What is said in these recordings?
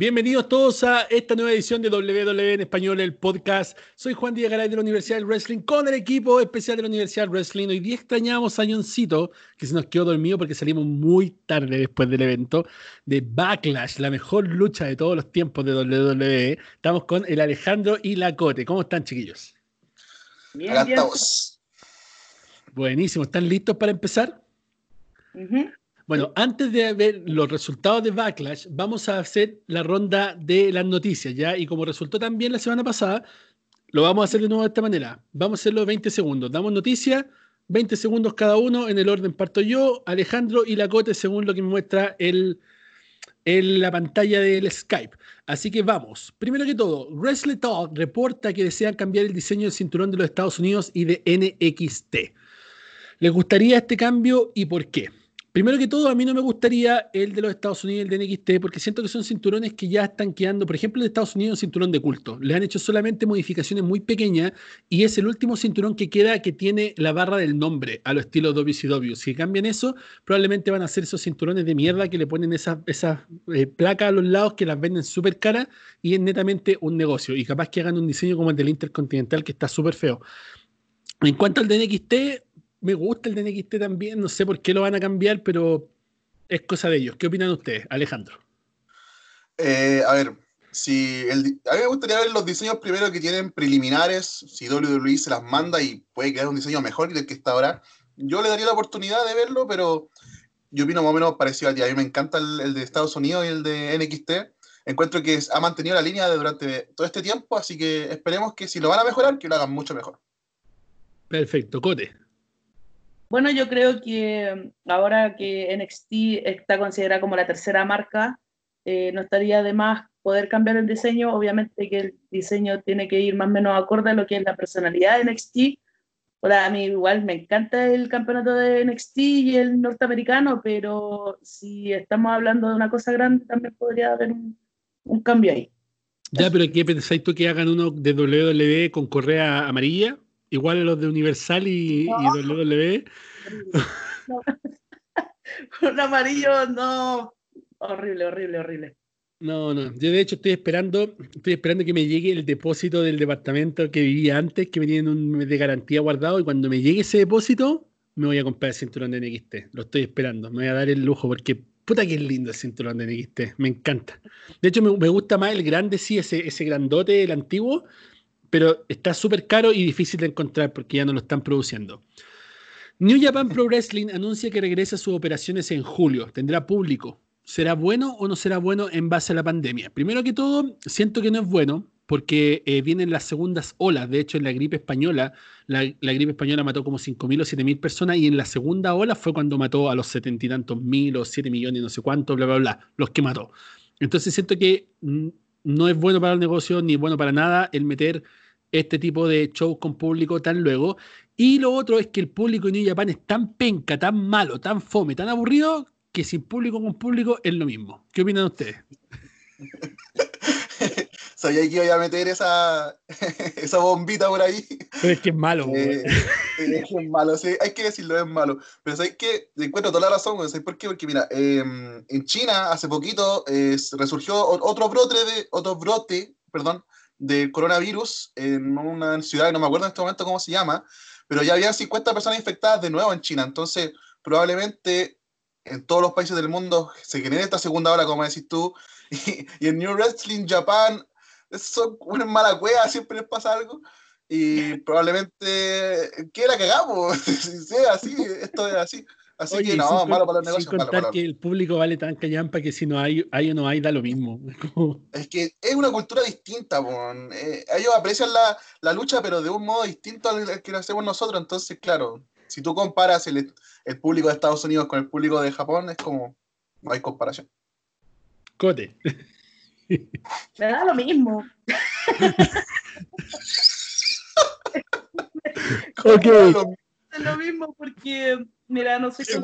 Bienvenidos todos a esta nueva edición de WWE en Español, el podcast. Soy Juan Díaz Garay de la Universidad del Wrestling con el equipo especial de la Universidad del Wrestling. Hoy día extrañamos a Johncito, que se nos quedó dormido porque salimos muy tarde después del evento de Backlash, la mejor lucha de todos los tiempos de WWE. Estamos con el Alejandro y la Cote. ¿Cómo están, chiquillos? Bien, bien. Buenísimo. ¿Están listos para empezar? Bueno, antes de ver los resultados de Backlash, vamos a hacer la ronda de las noticias, ¿ya? Y como resultó también la semana pasada, lo vamos a hacer de nuevo de esta manera. Vamos a hacerlo 20 segundos. Damos noticias, 20 segundos cada uno, en el orden parto yo, Alejandro y Lacote, según lo que me muestra el, en la pantalla del Skype. Así que vamos. Primero que todo, Wrestle Talk reporta que desean cambiar el diseño del cinturón de los Estados Unidos y de NXT. ¿Les gustaría este cambio y por qué? Primero que todo, a mí no me gustaría el de los Estados Unidos, el de NXT, porque siento que son cinturones que ya están quedando. Por ejemplo, el de Estados Unidos es un cinturón de culto. Le han hecho solamente modificaciones muy pequeñas y es el último cinturón que queda que tiene la barra del nombre a lo estilo WCW. Si cambian eso, probablemente van a ser esos cinturones de mierda que le ponen esas, esas eh, placas a los lados que las venden súper caras y es netamente un negocio. Y capaz que hagan un diseño como el del Intercontinental que está súper feo. En cuanto al de NXT, me gusta el de NXT también, no sé por qué lo van a cambiar, pero es cosa de ellos. ¿Qué opinan ustedes, Alejandro? Eh, a ver, si a mí me gustaría ver los diseños primero que tienen preliminares, si WWE se las manda y puede quedar un diseño mejor del que está ahora. Yo le daría la oportunidad de verlo, pero yo opino más o menos parecido a ti. A mí me encanta el, de Estados Unidos y el de NXT. Encuentro que ha mantenido la línea durante todo este tiempo, así que esperemos que si lo van a mejorar, que lo hagan mucho mejor. Perfecto, Cote. Bueno, yo creo que ahora que NXT está considerada como la tercera marca, eh, no estaría de más poder cambiar el diseño. Obviamente que el diseño tiene que ir más o menos acorde a lo que es la personalidad de NXT. Hola, a mí igual me encanta el campeonato de NXT y el norteamericano, pero si estamos hablando de una cosa grande, también podría haber un, cambio ahí. Ya, pero ¿qué pensáis tú que hagan uno de WWE con correa amarilla? igual a los de Universal y, WWE. Un amarillo, no. Horrible, horrible, horrible. No, no. Yo de hecho estoy esperando, estoy esperando que me llegue el depósito del departamento que vivía antes, que me tienen un mes de garantía guardado, y cuando me llegue ese depósito, me voy a comprar el cinturón de NXT. Lo estoy esperando. Me voy a dar el lujo porque puta que es lindo el cinturón de NXT. Me encanta. De hecho, me, gusta más el grande, sí, ese, ese grandote, el antiguo, pero está súper caro y difícil de encontrar porque ya no lo están produciendo. New Japan Pro Wrestling anuncia que regresa a sus operaciones en julio. Tendrá público. ¿Será bueno o no será bueno en base a la pandemia? Primero que todo, siento que no es bueno porque eh, vienen las segundas olas. De hecho, en la gripe española, la, gripe española mató como 5.000 o 7.000 personas y en la segunda ola fue cuando mató a los setenta y tantos mil o 7 millones, no sé cuánto, bla, bla, bla, los que mató. Entonces siento que no es bueno para el negocio ni bueno para nada el meter este tipo de shows con público tan luego. Y lo otro es que el público en New Japan es tan penca, tan malo, tan fome, tan aburrido, que sin público con público es lo mismo. ¿Qué opinan ustedes? Sabía que iba a meter esa, esa bombita por ahí. Pero es que es malo. Eh, es malo, sí, hay que decirlo, es malo. Pero sabéis que encuentro toda la razón, ¿sabéis por qué? Porque mira, em, en China hace poquito resurgió otro brote, de, otro brote perdón, de coronavirus en una ciudad, no me acuerdo en este momento cómo se llama, pero ya había 50 personas infectadas de nuevo en China. Entonces, probablemente en todos los países del mundo se genere esta segunda ola, como decís tú, y, en New Wrestling Japan, son una mala cueva, siempre les pasa algo, y probablemente que la cagamos, si sea así, esto es así. Así que no, malo para el negocio. Sin contar que el público vale tan callampa que si no hay, hay o no hay, da lo mismo. es que es una cultura distinta, eh, ellos aprecian la, la, lucha, pero de un modo distinto al que lo hacemos nosotros. Entonces, claro, si tú comparas el, el público de Estados Unidos con el público de Japón, es como, no hay comparación. Cote. Me da lo mismo. ok. Es lo mismo porque Mira, no sé qué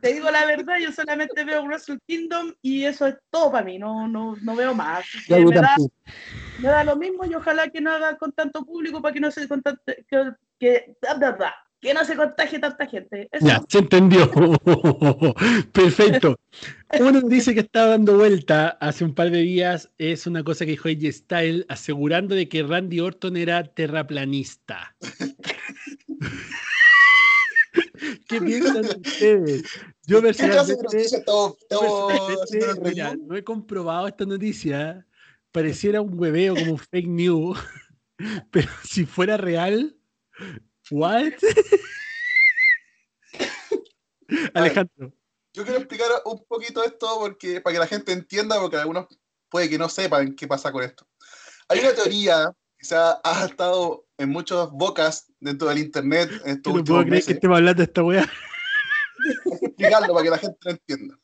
Te digo la verdad, yo solamente veo Wrestle Kingdom y eso es todo para mí, no, no, no veo más. Me da, me, da, lo mismo y ojalá que no haga con tanto público para que no se contate, que, que, que no se contagie tanta gente. Ya, se entendió. Perfecto. Una noticia que estaba dando vuelta hace un par de días es una cosa que dijo AJ Style asegurando de que Randy Orton era terraplanista. ¿Qué piensan ustedes? Yo personalmente, no he comprobado esta noticia. Pareciera un hueveo como un fake news, pero si fuera real, ¿what? Alejandro. Yo quiero explicar un poquito esto porque, para que la gente entienda, porque algunos puede que no sepan qué pasa con esto. Hay una teoría que se ha, estado en muchas bocas dentro del internet. En no puedo creer que estemos hablando de esta weá. Explicarlo para que la gente lo entienda.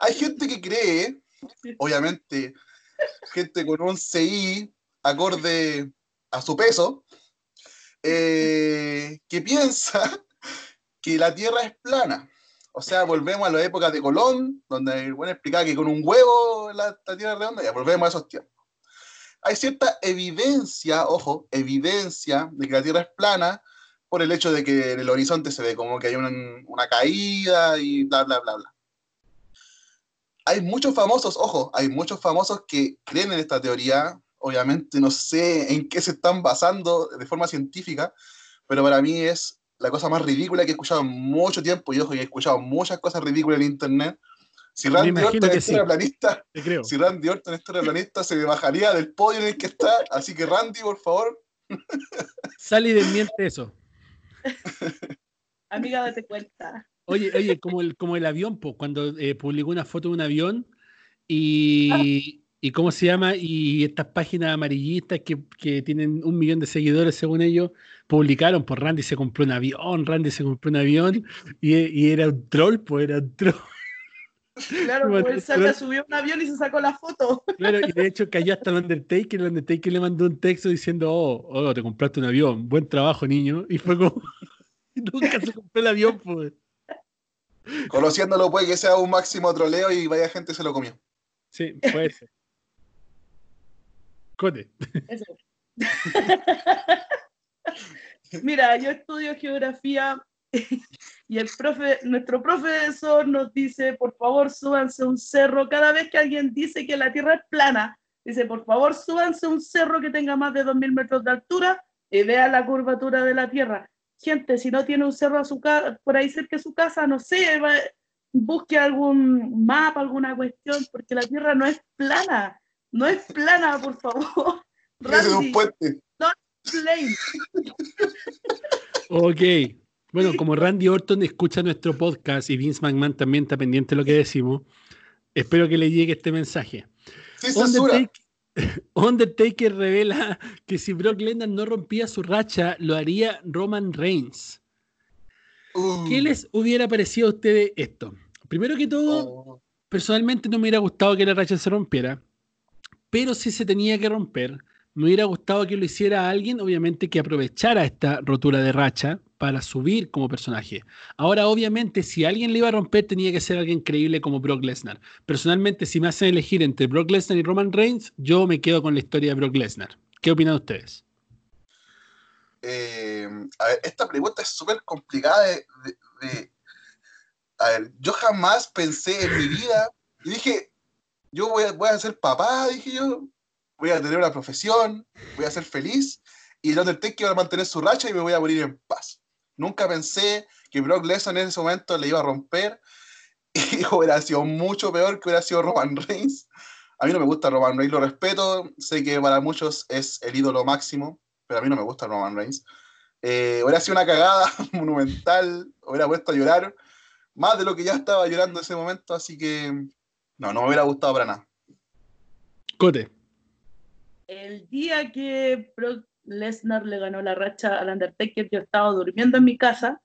Hay gente que cree, obviamente, gente con un CI acorde a su peso, eh, que piensa que la Tierra es plana. O sea, volvemos a la época de Colón, donde el bueno explicaba que con un huevo la, Tierra es redonda, ya volvemos a esos tiempos. Hay cierta evidencia, ojo, evidencia de que la Tierra es plana por el hecho de que en el horizonte se ve como que hay una, una caída y bla, bla, bla, bla. Hay muchos famosos, ojo, hay muchos famosos que creen en esta teoría. Obviamente no sé en qué se están basando de forma científica, pero para mí es la cosa más ridícula que he escuchado en mucho tiempo, y ojo, he escuchado muchas cosas ridículas en internet. Si Randy Orton es terraplanista, si Randy Orton es terraplanista, se me bajaría del podio en el que está. Así que Randy, por favor. Sal y desmiente eso. Amiga, date cuenta. Oye, oye, como el, como el avión, pues, cuando eh, publicó una foto de un avión y, y cómo se llama, y estas páginas amarillistas que, que, tienen un millón de seguidores según ellos, publicaron, por Randy se compró un avión, Randy se compró un avión, y, era un troll, pues era un troll. Claro, pues él subió un avión y se sacó la foto. Claro, y de hecho cayó hasta el Undertaker, el Undertaker le mandó un texto diciendo, oh, oh, te compraste un avión, buen trabajo, niño. Y fue como, nunca se compró el avión, pues. Conociéndolo puede que sea un máximo troleo y vaya gente se lo comió. Sí, puede ser. Cote. Mira, yo estudio geografía y el profe, nuestro profesor nos dice, por favor, súbanse un cerro. Cada vez que alguien dice que la Tierra es plana, dice, por favor, súbanse un cerro que tenga más de 2.000 metros de altura y vea la curvatura de la Tierra. Gente, si no tiene un cerro a su por ahí cerca de su casa, no sé, busque algún mapa, alguna cuestión, porque la Tierra no es plana. No es plana, por favor. es un puente. No Ok. Bueno, como Randy Orton escucha nuestro podcast y Vince McMahon también está pendiente de lo que decimos, espero que le llegue este mensaje. Undertaker, revela que si Brock Lesnar no rompía su racha, lo haría Roman Reigns. Uh. ¿Qué les hubiera parecido a ustedes esto? Primero que todo, oh. personalmente no me hubiera gustado que la racha se rompiera, pero si se tenía que romper, me hubiera gustado que lo hiciera alguien, obviamente, que aprovechara esta rotura de racha para subir como personaje. Ahora, obviamente, si alguien le iba a romper, tenía que ser alguien creíble como Brock Lesnar. Personalmente, si me hacen elegir entre Brock Lesnar y Roman Reigns, yo me quedo con la historia de Brock Lesnar. ¿Qué opinan ustedes? Eh, a ver, esta pregunta es súper complicada A ver, yo jamás pensé en mi vida y dije, yo voy voy a ser papá, dije yo, voy a tener una profesión, voy a ser feliz y el Undertaker va a mantener su racha y me voy a morir en paz. Nunca pensé que Brock Lesnar en ese momento le iba a romper y hubiera sido mucho peor que hubiera sido Roman Reigns. A mí no me gusta Roman Reigns, lo respeto, sé que para muchos es el ídolo máximo, pero a mí no me gusta Roman Reigns. Eh, hubiera sido una cagada monumental, hubiera puesto a llorar más de lo que ya estaba llorando en ese momento, así que no, no me hubiera gustado para nada. Cote el día que Brock Lesnar le ganó la racha al Undertaker, yo estaba durmiendo en mi casa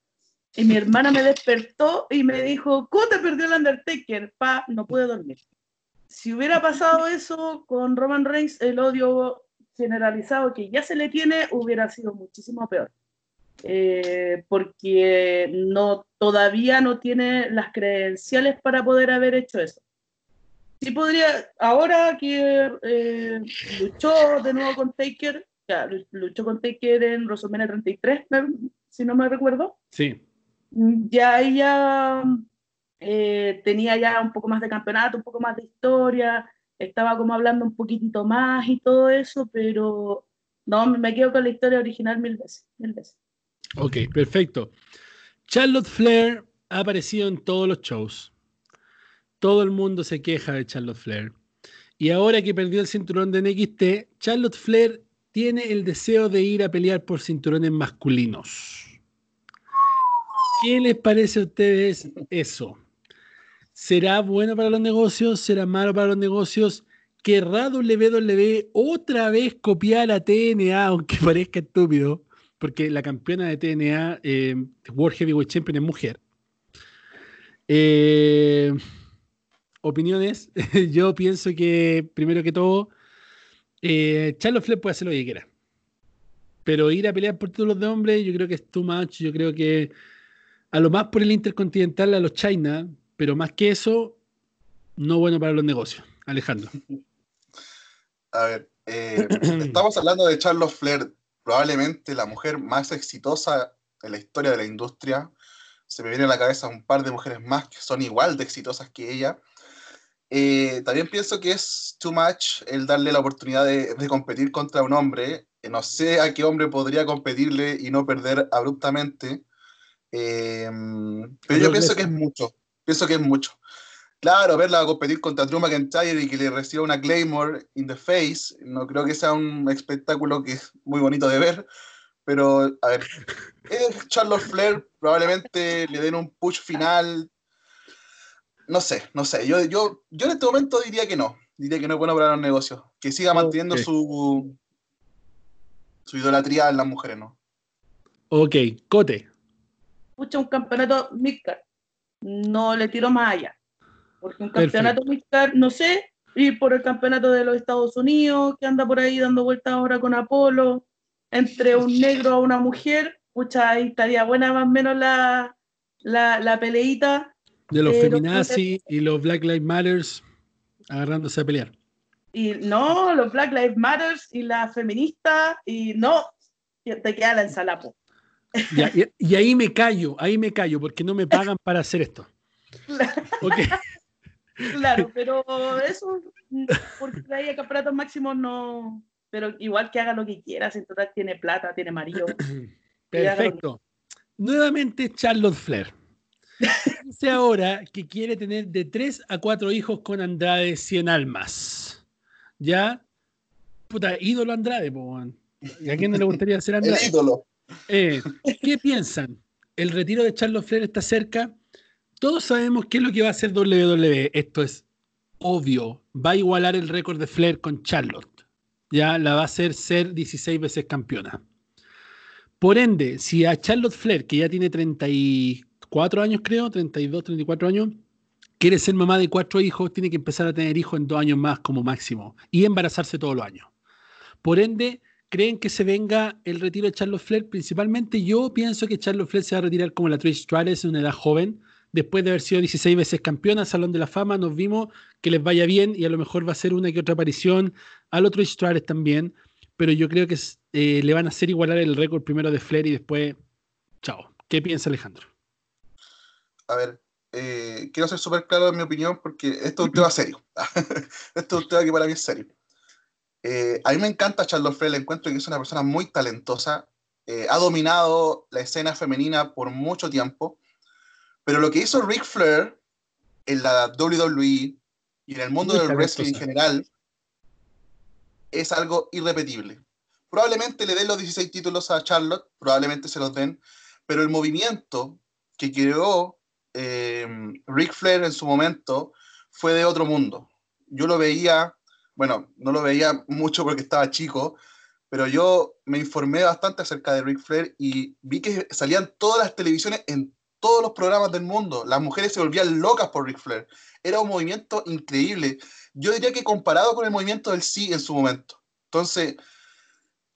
y mi hermana me despertó y me dijo, ¿cómo te perdió el Undertaker? Pa, no pude dormir. Si hubiera pasado eso con Roman Reigns, el odio generalizado que ya se le tiene hubiera sido muchísimo peor. Eh, porque todavía no tiene las credenciales para poder haber hecho eso sí podría, ahora que eh, luchó de nuevo con Taker, ya, luchó con Taker en WrestleMania 33, si no me recuerdo. Sí. Ya ella eh, tenía ya un poco más de campeonato, un poco más de historia, estaba como hablando un poquitito más y todo eso, pero no, me quedo con la historia original mil veces, mil veces. Ok, perfecto. Charlotte Flair ha aparecido en todos los shows. Todo el mundo se queja de Charlotte Flair. Y ahora que perdió el cinturón de NXT, Charlotte Flair tiene el deseo de ir a pelear por cinturones masculinos. ¿Qué les parece a ustedes eso? ¿Será bueno para los negocios? ¿Será malo para los negocios? ¿Querrá WWE otra vez copiar a TNA, aunque parezca estúpido? Porque la campeona de TNA, eh, World Heavyweight Champion, es mujer. Eh, opiniones. Yo pienso que, primero que todo, eh, Charlotte Flair puede hacer lo que quiera. Pero ir a pelear por todos los de hombres, yo creo que es too much. Yo creo que a lo más por el Intercontinental, a los China, pero más que eso, no bueno para los negocios. Alejandro. A ver, eh, estamos hablando de Charlotte Flair, probablemente la mujer más exitosa en la historia de la industria. Se me viene a la cabeza un par de mujeres más que son igual de exitosas que ella. Eh, también pienso que es too much el darle la oportunidad de, competir contra un hombre. no sé a qué hombre podría competirle y no perder abruptamente. Em, pero yo pienso que es mucho. Pienso que es mucho. Claro, verla competir contra Drew McIntyre y que le reciba una Claymore in the face, no creo que sea un espectáculo que es muy bonito de ver. Pero, a ver, Charlotte Flair probablemente le den un push final, no sé, no sé. Yo, yo, yo en este momento diría que no. Diría que no es bueno para los negocios. Que siga manteniendo su, su idolatría en las mujeres, ¿no? Ok, Cote. Pucha, un campeonato Midcard. No le tiro más allá. Porque un campeonato Midcard, no sé, ir por el campeonato de los Estados Unidos, que anda por ahí dando vueltas ahora con Apolo, entre un negro a una mujer, pucha, ahí estaría buena más o menos la, la, la peleita de los feminazis y los Black Lives Matters agarrándose a pelear. Y no, los Black Lives Matters y las feministas, y no, te queda la ensalapo. y, ahí me callo, ahí me callo, porque no me pagan para hacer esto. Claro, pero eso, porque ahí el campeonato máximo no, pero igual que haga lo que quiera, en total tiene plata, tiene marido. Perfecto. Nuevamente Charlotte Flair. Dice ahora que quiere tener de 3 a 4 hijos con Andrade 100 almas. Ya, puta, ídolo Andrade, ¿A quién no le gustaría ser Andrade? Ídolo. Eh, ¿Qué piensan? ¿El retiro de Charles Flair está cerca? Todos sabemos qué es lo que va a hacer WWE. Esto es obvio. Va a igualar el récord de Flair con Charlotte. Ya la va a hacer ser 16 veces campeona. Por ende, si a Charlotte Flair, que ya tiene 34, 34 años, creo, 32, 34 años, quiere ser mamá de cuatro hijos, tiene que empezar a tener hijos en dos años más como máximo y embarazarse todos los años. Por ende, ¿creen que se venga el retiro de Charles Flair? Principalmente yo pienso que Charles Flair se va a retirar como la Trish Stratus en una edad joven, después de haber sido 16 veces campeona, Salón de la Fama, nos vimos que les vaya bien y a lo mejor va a ser una que otra aparición al otro Trish Stratus también, pero yo creo que eh, le van a hacer igualar el récord primero de Flair y después, chao. ¿Qué piensa Alejandro? A ver, eh, quiero ser súper claro en mi opinión porque esto es un tema serio. esto es un tema que para mí es serio. Eh, a mí me encanta Charlotte Flair, encuentro que es una persona muy talentosa, eh, ha dominado la escena femenina por mucho tiempo, pero lo que hizo Ric Flair en la WWE y en el mundo del wrestling en general es algo irrepetible. Probablemente le den los 16 títulos a Charlotte, probablemente se los den, pero el movimiento que creó eh, Ric Flair en su momento fue de otro mundo. Yo lo veía, bueno, no lo veía mucho porque estaba chico, pero yo me informé bastante acerca de Ric Flair y vi que salían todas las televisiones en todos los programas del mundo. Las mujeres se volvían locas por Ric Flair. Era un movimiento increíble. Yo diría que comparado con el movimiento del sí en su momento. Entonces,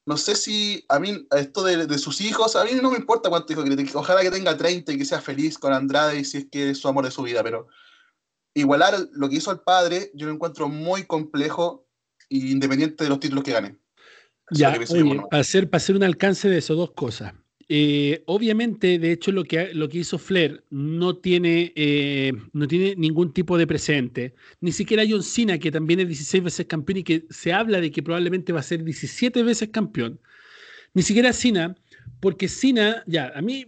no sé si a mí, esto de, sus hijos, a mí no me importa cuánto hijo que ojalá que tenga 30 y que sea feliz con Andrade y si es que es su amor de su vida, pero igualar lo que hizo el padre, yo lo encuentro muy complejo e independiente de los títulos que gane. Ya, para, hacer, para hacer un alcance de eso, dos cosas. Eh, obviamente, de hecho, lo que, lo que hizo Flair no tiene, eh, no tiene ningún tipo de presente. Ni siquiera John Cena, que también es 16 veces campeón y que se habla de que probablemente va a ser 17 veces campeón. Ni siquiera Cena, porque Cena, ya, a mí,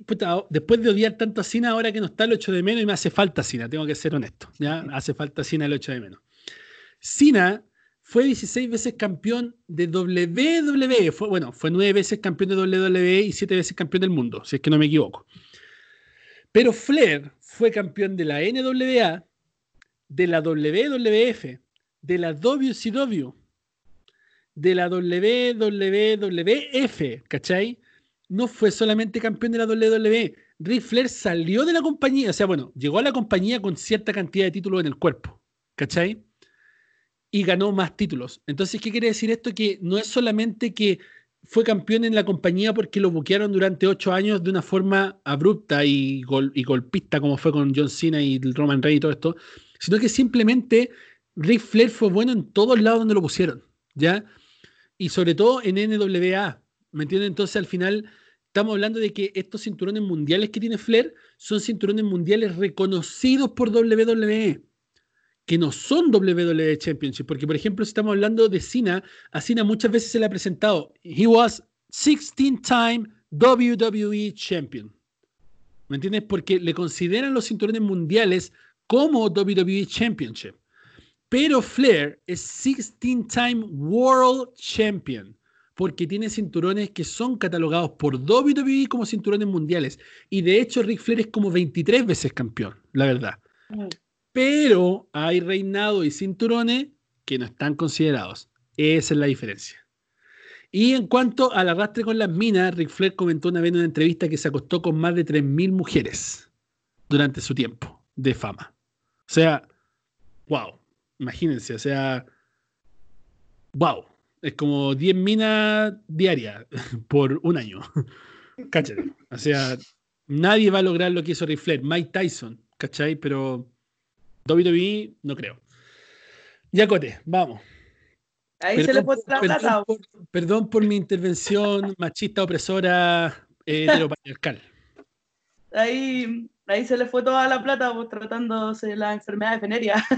después de odiar tanto a Cena, ahora que no está el 8 de menos y me hace falta Cena, tengo que ser honesto, ya, hace falta Cena el 8 de menos. Cena fue 16 veces campeón de WWE. Fue, bueno, fue 9 veces campeón de WWE y 7 veces campeón del mundo, si es que no me equivoco. Pero Flair fue campeón de la NWA, de la WWF, de la WCW, de la WWF, ¿cachai? No fue solamente campeón de la WWE. Ric Flair salió de la compañía, o sea, bueno, llegó a la compañía con cierta cantidad de títulos en el cuerpo, ¿cachai? Y ganó más títulos. Entonces, ¿qué quiere decir esto? Que no es solamente que fue campeón en la compañía porque lo buquearon durante ocho años de una forma abrupta y, y golpista, como fue con John Cena y Roman Reigns y todo esto, sino que simplemente Ric Flair fue bueno en todos lados donde lo pusieron, ¿ya? Y sobre todo en NWA, ¿me entienden? Entonces, al final, estamos hablando de que estos cinturones mundiales que tiene Flair son cinturones mundiales reconocidos por WWE que no son WWE Championship, porque por ejemplo, si estamos hablando de Cena, a Cena muchas veces se le ha presentado, he was 16-time WWE Champion. ¿Me entiendes? Porque le consideran los cinturones mundiales como WWE Championship. Pero Flair es 16-time World Champion, porque tiene cinturones que son catalogados por WWE como cinturones mundiales. Y de hecho, Ric Flair es como 23 veces campeón, la verdad. Pero hay reinado y cinturones que no están considerados. Esa es la diferencia. Y en cuanto al arrastre con las minas, Ric Flair comentó una vez en una entrevista que se acostó con más de 3.000 mujeres durante su tiempo de fama. O sea, wow, imagínense, o sea, wow, es como 10 minas diarias por un año. ¿Cachai? O sea, nadie va a lograr lo que hizo Ric Flair. Mike Tyson, ¿cachai? Pero WWE, no creo. Ya, Cote, vamos. Ahí se le puso la perdón, por, perdón por mi intervención machista, opresora, eh, heteropatriarcal. Ahí, ahí se le fue toda la plata por tratándose de la enfermedad de veneria.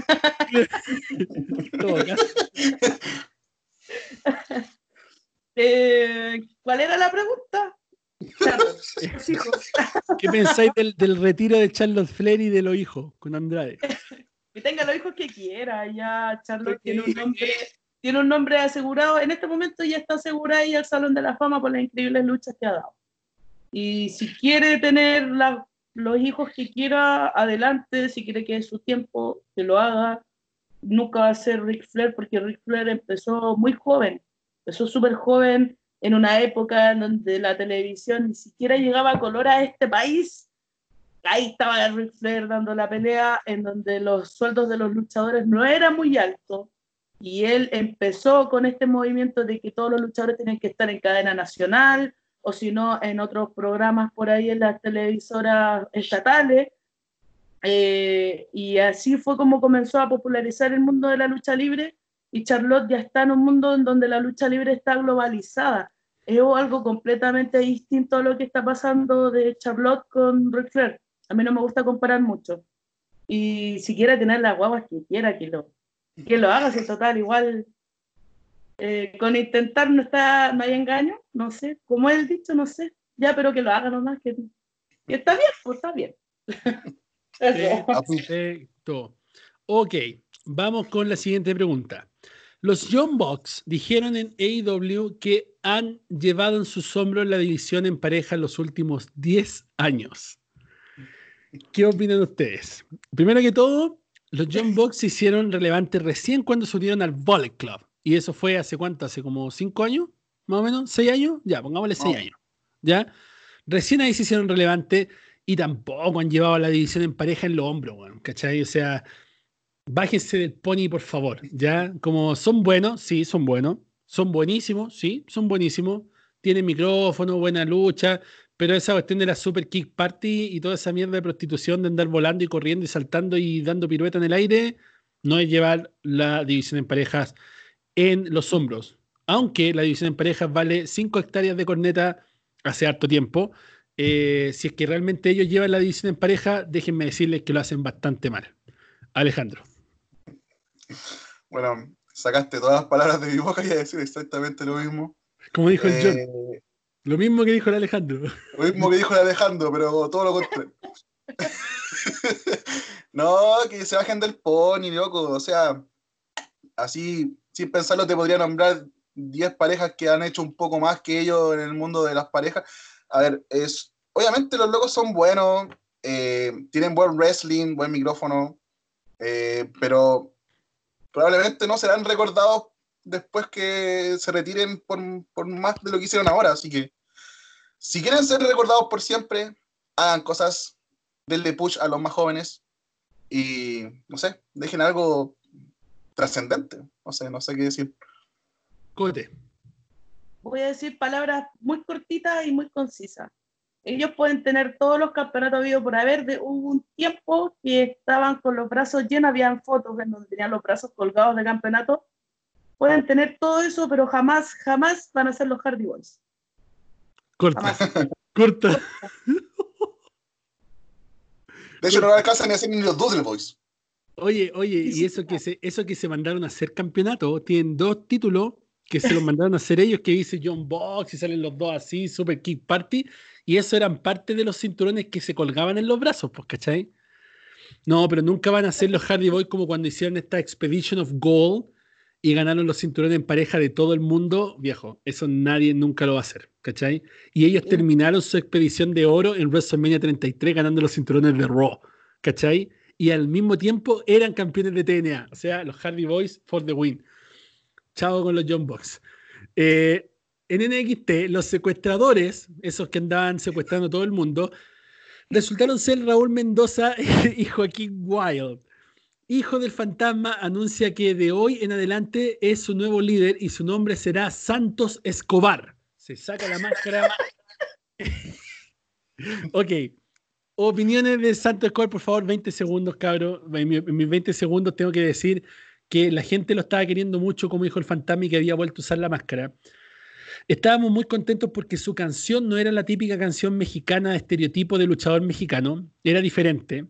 eh, ¿Cuál era la pregunta? ¿Qué pensáis del, retiro de Charlotte Flair y de los hijos con Andrade? Que tenga los hijos que quiera, ya Charlotte tiene un nombre, tiene un nombre asegurado, en este momento ya está asegurada y al Salón de la Fama por las increíbles luchas que ha dado. Y si quiere tener los hijos que quiera, adelante, si quiere que es su tiempo, que lo haga. Nunca va a ser Ric Flair porque Ric Flair empezó muy joven, empezó súper joven en una época en donde la televisión ni siquiera llegaba a color a este país. Ahí estaba Ric Flair dando la pelea, en donde los sueldos de los luchadores no eran muy altos. Y él empezó con este movimiento de que todos los luchadores tienen que estar en cadena nacional, o si no, en otros programas por ahí en las televisoras estatales. Eh, y así fue como comenzó a popularizar el mundo de la lucha libre y Charlotte ya está en un mundo en donde la lucha libre está globalizada. Es algo completamente distinto a lo que está pasando de Charlotte con Ric Flair. A mí no me gusta comparar mucho. Y si quiere tener las guaguas que quiera, que lo, que lo haga, si total, igual eh, con intentar no está, no hay engaño, no sé, como él dicho, no sé, ya, pero que lo haga nomás, que, que está bien, pues está bien. Perfecto. Ok, vamos con la siguiente pregunta. Los Young Bucks dijeron en AEW que han llevado en sus hombros la división en pareja en los últimos 10 años. ¿Qué opinan ustedes? Primero que todo, los Young Bucks se hicieron relevantes recién cuando se unieron al Bullet Club. Y eso fue hace cuánto, hace como 5 años, más o menos, 6 años, ya, pongámosle 6 años. ¿Ya? Recién ahí se hicieron relevantes y tampoco han llevado la división en pareja en los hombros, ¿cachai? O sea, bájense del pony, por favor, ¿ya? Como son buenos, sí, son buenos, son buenísimos, sí, son buenísimos, tienen micrófono, buena lucha, pero esa cuestión de la Super Kick Party y toda esa mierda de prostitución de andar volando y corriendo y saltando y dando pirueta en el aire, no es llevar la división en parejas en los hombros. Aunque la división en parejas vale 5 hectáreas de corneta hace harto tiempo, eh, si es que realmente ellos llevan la división en pareja, déjenme decirles que lo hacen bastante mal. Alejandro. Bueno, sacaste todas las palabras de mi boca y a decir exactamente lo mismo. Como dijo el John. Eh, lo mismo que dijo el Alejandro. Lo mismo que dijo el Alejandro, pero todo lo contrario. no, que se bajen del pony, loco. O sea, así, sin pensarlo, te podría nombrar 10 parejas que han hecho un poco más que ellos en el mundo de las parejas. A ver, es, obviamente los locos son buenos, eh, tienen buen wrestling, buen micrófono, eh, pero probablemente no serán recordados después que se retiren por, por, más de lo que hicieron ahora. Así que, si quieren ser recordados por siempre, hagan cosas, denle push a los más jóvenes y, no sé, dejen algo trascendente. No sé, no sé qué decir. Cote. Voy a decir palabras muy cortitas y muy concisas. Ellos pueden tener todos los campeonatos habido por haber. De, hubo un tiempo que estaban con los brazos llenos, habían fotos en donde tenían los brazos colgados de campeonato pueden tener todo eso, pero jamás, jamás van a ser los Hardy Boys. Corta, corta. De hecho, no alcanzan ni a ser ni los Doodle Boys. Oye, oye, y eso que se, eso que se mandaron a hacer campeonato, tienen dos títulos que se los mandaron a hacer ellos, que dice John Box y salen los dos así, Super Kick Party, y eso eran parte de los cinturones que se colgaban en los brazos, pues, ¿cachai? No, pero nunca van a ser los Hardy Boys como cuando hicieron esta Expedition of Gold, y ganaron los cinturones en pareja de todo el mundo, viejo, eso nadie nunca lo va a hacer, ¿cachai? Y ellos terminaron su expedición de oro en WrestleMania 33 ganando los cinturones de Raw, ¿cachai? Y al mismo tiempo eran campeones de TNA, o sea, los Hardy Boys for the win. Chao con los John Box. Eh, en NXT, los secuestradores, esos que andaban secuestrando a todo el mundo, resultaron ser Raúl Mendoza y Joaquín Wild hijo del fantasma, anuncia que de hoy en adelante es su nuevo líder y su nombre será Santos Escobar. Se saca la máscara. ok. Opiniones de Santos Escobar, por favor, 20 segundos, cabro. En mis 20 segundos tengo que decir que la gente lo estaba queriendo mucho, como dijo el fantasma, y que había vuelto a usar la máscara. Estábamos muy contentos porque su canción no era la típica canción mexicana de estereotipo de luchador mexicano, era diferente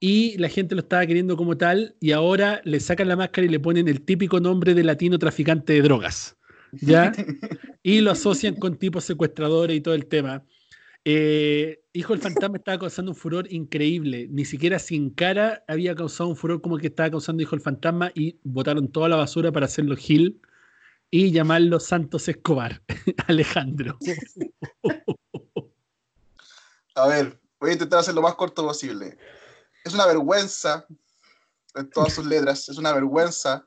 y la gente lo estaba queriendo como tal y ahora le sacan la máscara y le ponen el típico nombre de latino traficante de drogas, ¿ya? y lo asocian con tipos secuestradores y todo el tema. Eh, Hijo del Fantasma estaba causando un furor increíble, ni siquiera sin cara había causado un furor como el que estaba causando Hijo del Fantasma y botaron toda la basura para hacerlo Gil y llamarlo Santos Escobar, Alejandro. A ver, voy a intentar hacer lo más corto posible es una vergüenza en todas sus letras, es una vergüenza,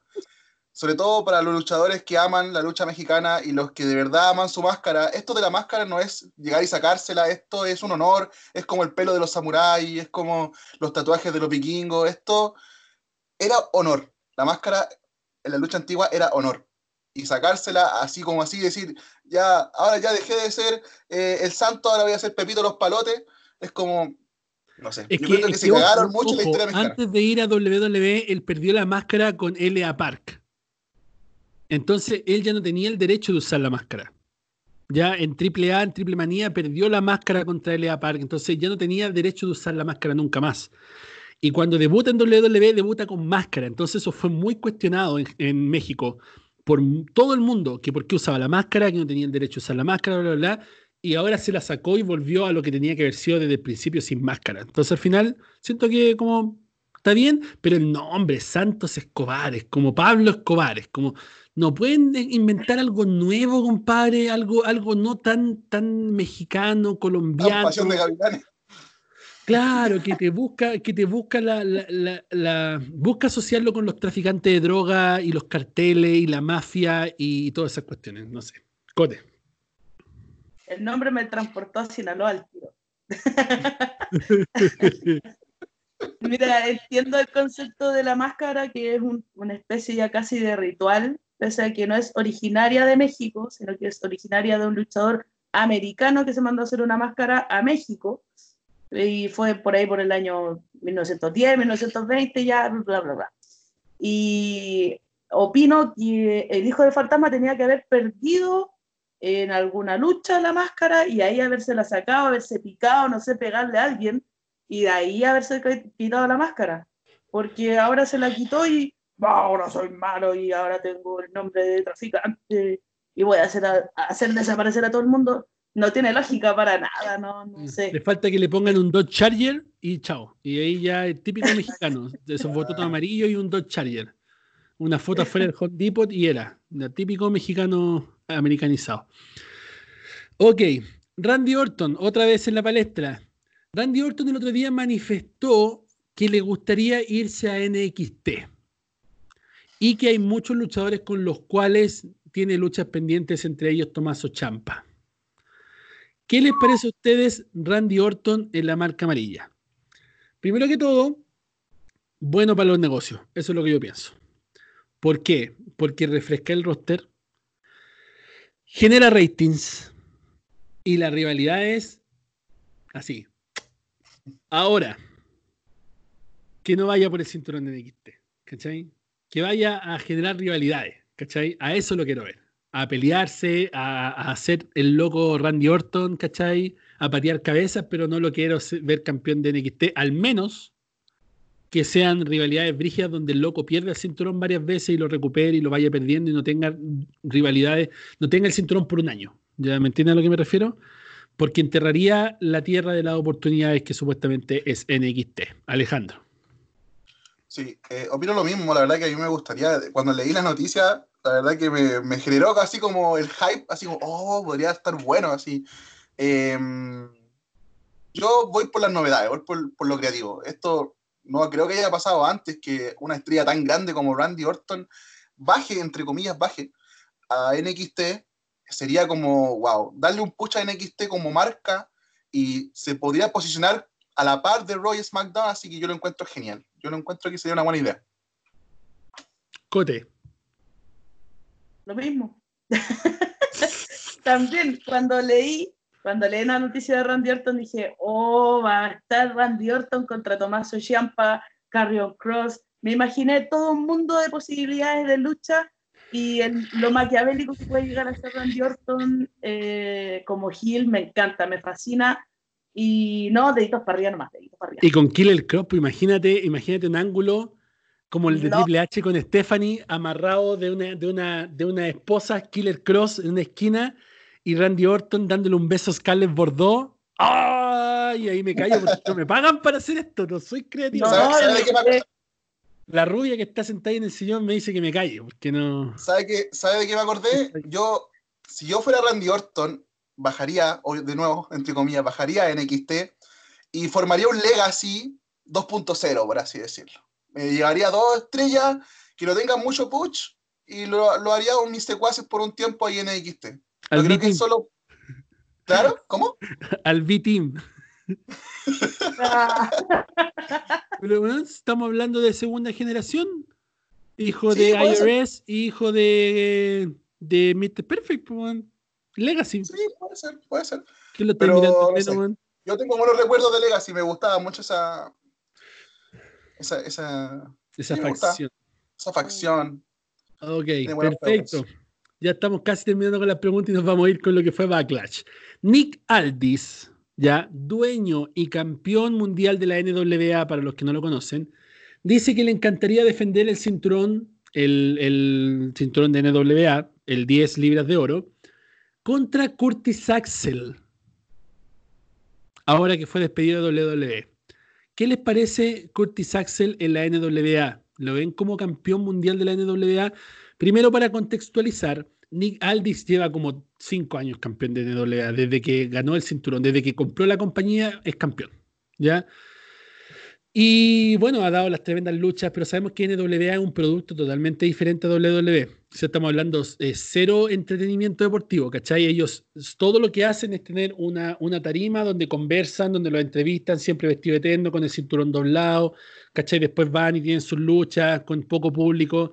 sobre todo para los luchadores que aman la lucha mexicana y los que de verdad aman su máscara. Esto de la máscara no es llegar y sacársela, esto es un honor, es como el pelo de los samuráis, es como los tatuajes de los vikingos, esto era honor. La máscara en la lucha antigua era honor. Y sacársela así como así, decir, ya, ahora ya dejé de ser eh, el santo, ahora voy a ser Pepito los palotes, es como, no sé. Es que, se cagaron mucho la historia mexicana. Antes de ir a WWE, él perdió la máscara con L.A. Park. Entonces él ya no tenía el derecho de usar la máscara. Ya en AAA, en Triple Manía, perdió la máscara contra L.A. Park. Entonces ya no tenía derecho de usar la máscara nunca más. Y cuando debuta en WWE, debuta con máscara. Entonces eso fue muy cuestionado en, en México por todo el mundo, que por qué usaba la máscara, que no tenía el derecho de usar la máscara, bla, bla, bla y ahora se la sacó y volvió a lo que tenía que haber sido desde el principio sin máscara. Entonces al final siento que como está bien, pero el nombre, Santos Escobares, como Pablo Escobares, como no pueden inventar algo nuevo, compadre, algo, algo no tan, tan mexicano, colombiano. de Claro, que te busca, que te busca la, la, la, busca asociarlo con los traficantes de droga y los carteles y la mafia y todas esas cuestiones. No sé. Cote. El nombre me transportó a Sinaloa al tiro. Mira, entiendo el concepto de la máscara, que es una especie ya casi de ritual, pese a que no es originaria de México, sino que es originaria de un luchador americano que se mandó a hacer una máscara a México, y fue por ahí por el año 1910, 1920, ya, bla, bla, bla. Y opino que el hijo del fantasma tenía que haber perdido en alguna lucha la máscara y ahí haberse la sacado, haberse picado, no sé, pegarle a alguien y de ahí haberse quitado la máscara. Porque ahora se la quitó y ahora soy malo y ahora tengo el nombre de traficante y voy a hacer, hacer desaparecer a todo el mundo. No tiene lógica para nada, no, no sé. Le falta que le pongan un Dodge Charger y chao. Y ahí ya es típico mexicano, de esos botones amarillos y un Dodge Charger. Una foto afuera del Hot Depot y era. Típico mexicano americanizado. Ok, Randy Orton, otra vez en la palestra. Randy Orton el otro día manifestó que le gustaría irse a NXT y que hay muchos luchadores con los cuales tiene luchas pendientes, entre ellos Tomaso Champa. ¿Qué les parece a ustedes Randy Orton en la marca amarilla? Primero que todo, bueno para los negocios, eso es lo que yo pienso. ¿Por qué? Porque refresca el roster, genera ratings y la rivalidad es así. Ahora, que no vaya por el cinturón de NXT, ¿cachai? Que vaya a generar rivalidades, ¿cachai? A eso lo quiero ver. A pelearse, a, hacer el loco Randy Orton, ¿cachai? A patear cabezas, pero no lo quiero ver campeón de NXT, al menos que sean rivalidades brígidas donde el loco pierda el cinturón varias veces y lo recupere y lo vaya perdiendo y no tenga rivalidades, no tenga el cinturón por un año. ¿Ya me entienden a lo que me refiero? Porque enterraría la tierra de las oportunidades que supuestamente es NXT. Alejandro. Sí, eh, opino lo mismo. La verdad que a mí me gustaría, cuando leí la noticia, la verdad que me, generó casi como el hype, así como, oh, podría estar bueno, así. Em, yo voy por las novedades, voy por, por lo creativo. Esto no creo que haya pasado antes que una estrella tan grande como Randy Orton baje, entre comillas, baje a NXT. Sería como, wow, darle un push a NXT como marca y se podría posicionar a la par de Roy SmackDown, así que yo lo encuentro genial. Yo lo encuentro que sería una buena idea. Cote. Lo mismo. También cuando leí cuando leí la noticia de Randy Orton dije, oh, va a estar Randy Orton contra Tommaso Ciampa, Carrion Cross. Me imaginé todo un mundo de posibilidades de lucha y lo maquiavélico que puede llegar a ser Randy Orton eh, como Hill me encanta, me fascina. Y no, deditos para arriba nomás, deditos para arriba. Y con Killer Cross, pues imagínate, imagínate un ángulo como el de Triple H con Stephanie amarrado de una, de, una, de una esposa, Killer Cross en una esquina y Randy Orton dándole un beso a Scarlett Bordeaux. ¡Ay! Ahí me callo porque no me pagan para hacer esto, no soy creativo. la rubia que está sentada en el sillón me dice que me calle, porque no. ¿Sabe, qué, ¿Sabe de qué me acordé? Yo, si yo fuera Randy Orton, bajaría, de nuevo, entre comillas, bajaría en XT y formaría un Legacy 2.0, por así decirlo. Me llevaría dos estrellas que no tengan mucho push y lo, lo haría con mis secuaces por un tiempo ahí en XT. Al creo que solo. ¿Claro? ¿Cómo? Al B-Team. Pero bueno, estamos hablando de segunda generación. Hijo de IRS, hijo de, de Mr. Perfect, Legacy. Sí, puede ser, puede ser. lo Pero, Yo tengo buenos recuerdos de Legacy, me gustaba mucho esa. Esa, esa, esa facción. Esa facción. Ok, perfecto. Ya estamos casi terminando con las preguntas y nos vamos a ir con lo que fue Backlash. Nick Aldis, ya dueño y campeón mundial de la NWA, para los que no lo conocen, dice que le encantaría defender el cinturón, el, el cinturón de NWA, el 10 libras de oro, contra Curtis Axel, ahora que fue despedido de WWE. ¿Qué les parece Curtis Axel en la NWA? ¿Lo ven como campeón mundial de la NWA? Primero, para contextualizar, Nick Aldis lleva como cinco años campeón de NWA, desde que ganó el cinturón, desde que compró la compañía, es campeón. ¿Ya? Y bueno, ha dado las tremendas luchas, pero sabemos que NWA es un producto totalmente diferente a WWE. Si estamos hablando de cero entretenimiento deportivo, ¿cachai? Ellos todo lo que hacen es tener una, una tarima donde conversan, donde los entrevistan, siempre vestido eterno, con el cinturón doblado, ¿cachai? Después van y tienen sus luchas con poco público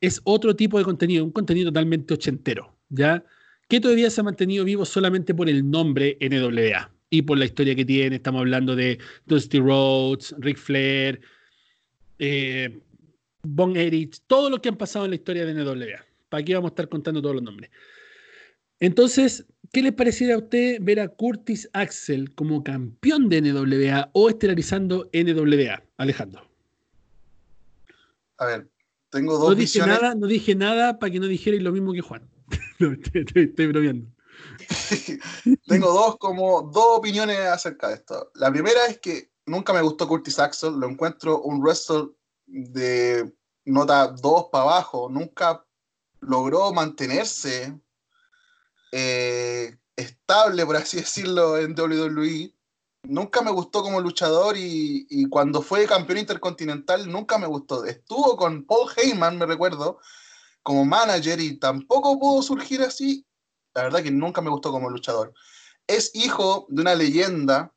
es otro tipo de contenido, un contenido totalmente ochentero, ¿ya? Que todavía se ha mantenido vivo solamente por el nombre NWA y por la historia que tiene. Estamos hablando de Dusty Rhodes, Ric Flair, eh, Von Erich, todo lo que han pasado en la historia de NWA. ¿Para qué vamos a estar contando todos los nombres? Entonces, ¿qué le pareciera a usted ver a Curtis Axel como campeón de NWA o estelarizando NWA, Alejandro? A ver, tengo dos no dije Nada, no dije nada para que no dijerais lo mismo que Juan. no, estoy, bromeando. tengo dos, como, dos opiniones acerca de esto. La primera es que nunca me gustó Curtis Axel, lo encuentro un wrestler de nota 2 para abajo, nunca logró mantenerse eh, estable, por así decirlo, en WWE. Nunca me gustó como luchador y, y, cuando fue campeón intercontinental nunca me gustó. Estuvo con Paul Heyman, me recuerdo, como manager y tampoco pudo surgir así. La verdad que nunca me gustó como luchador. Es hijo de una leyenda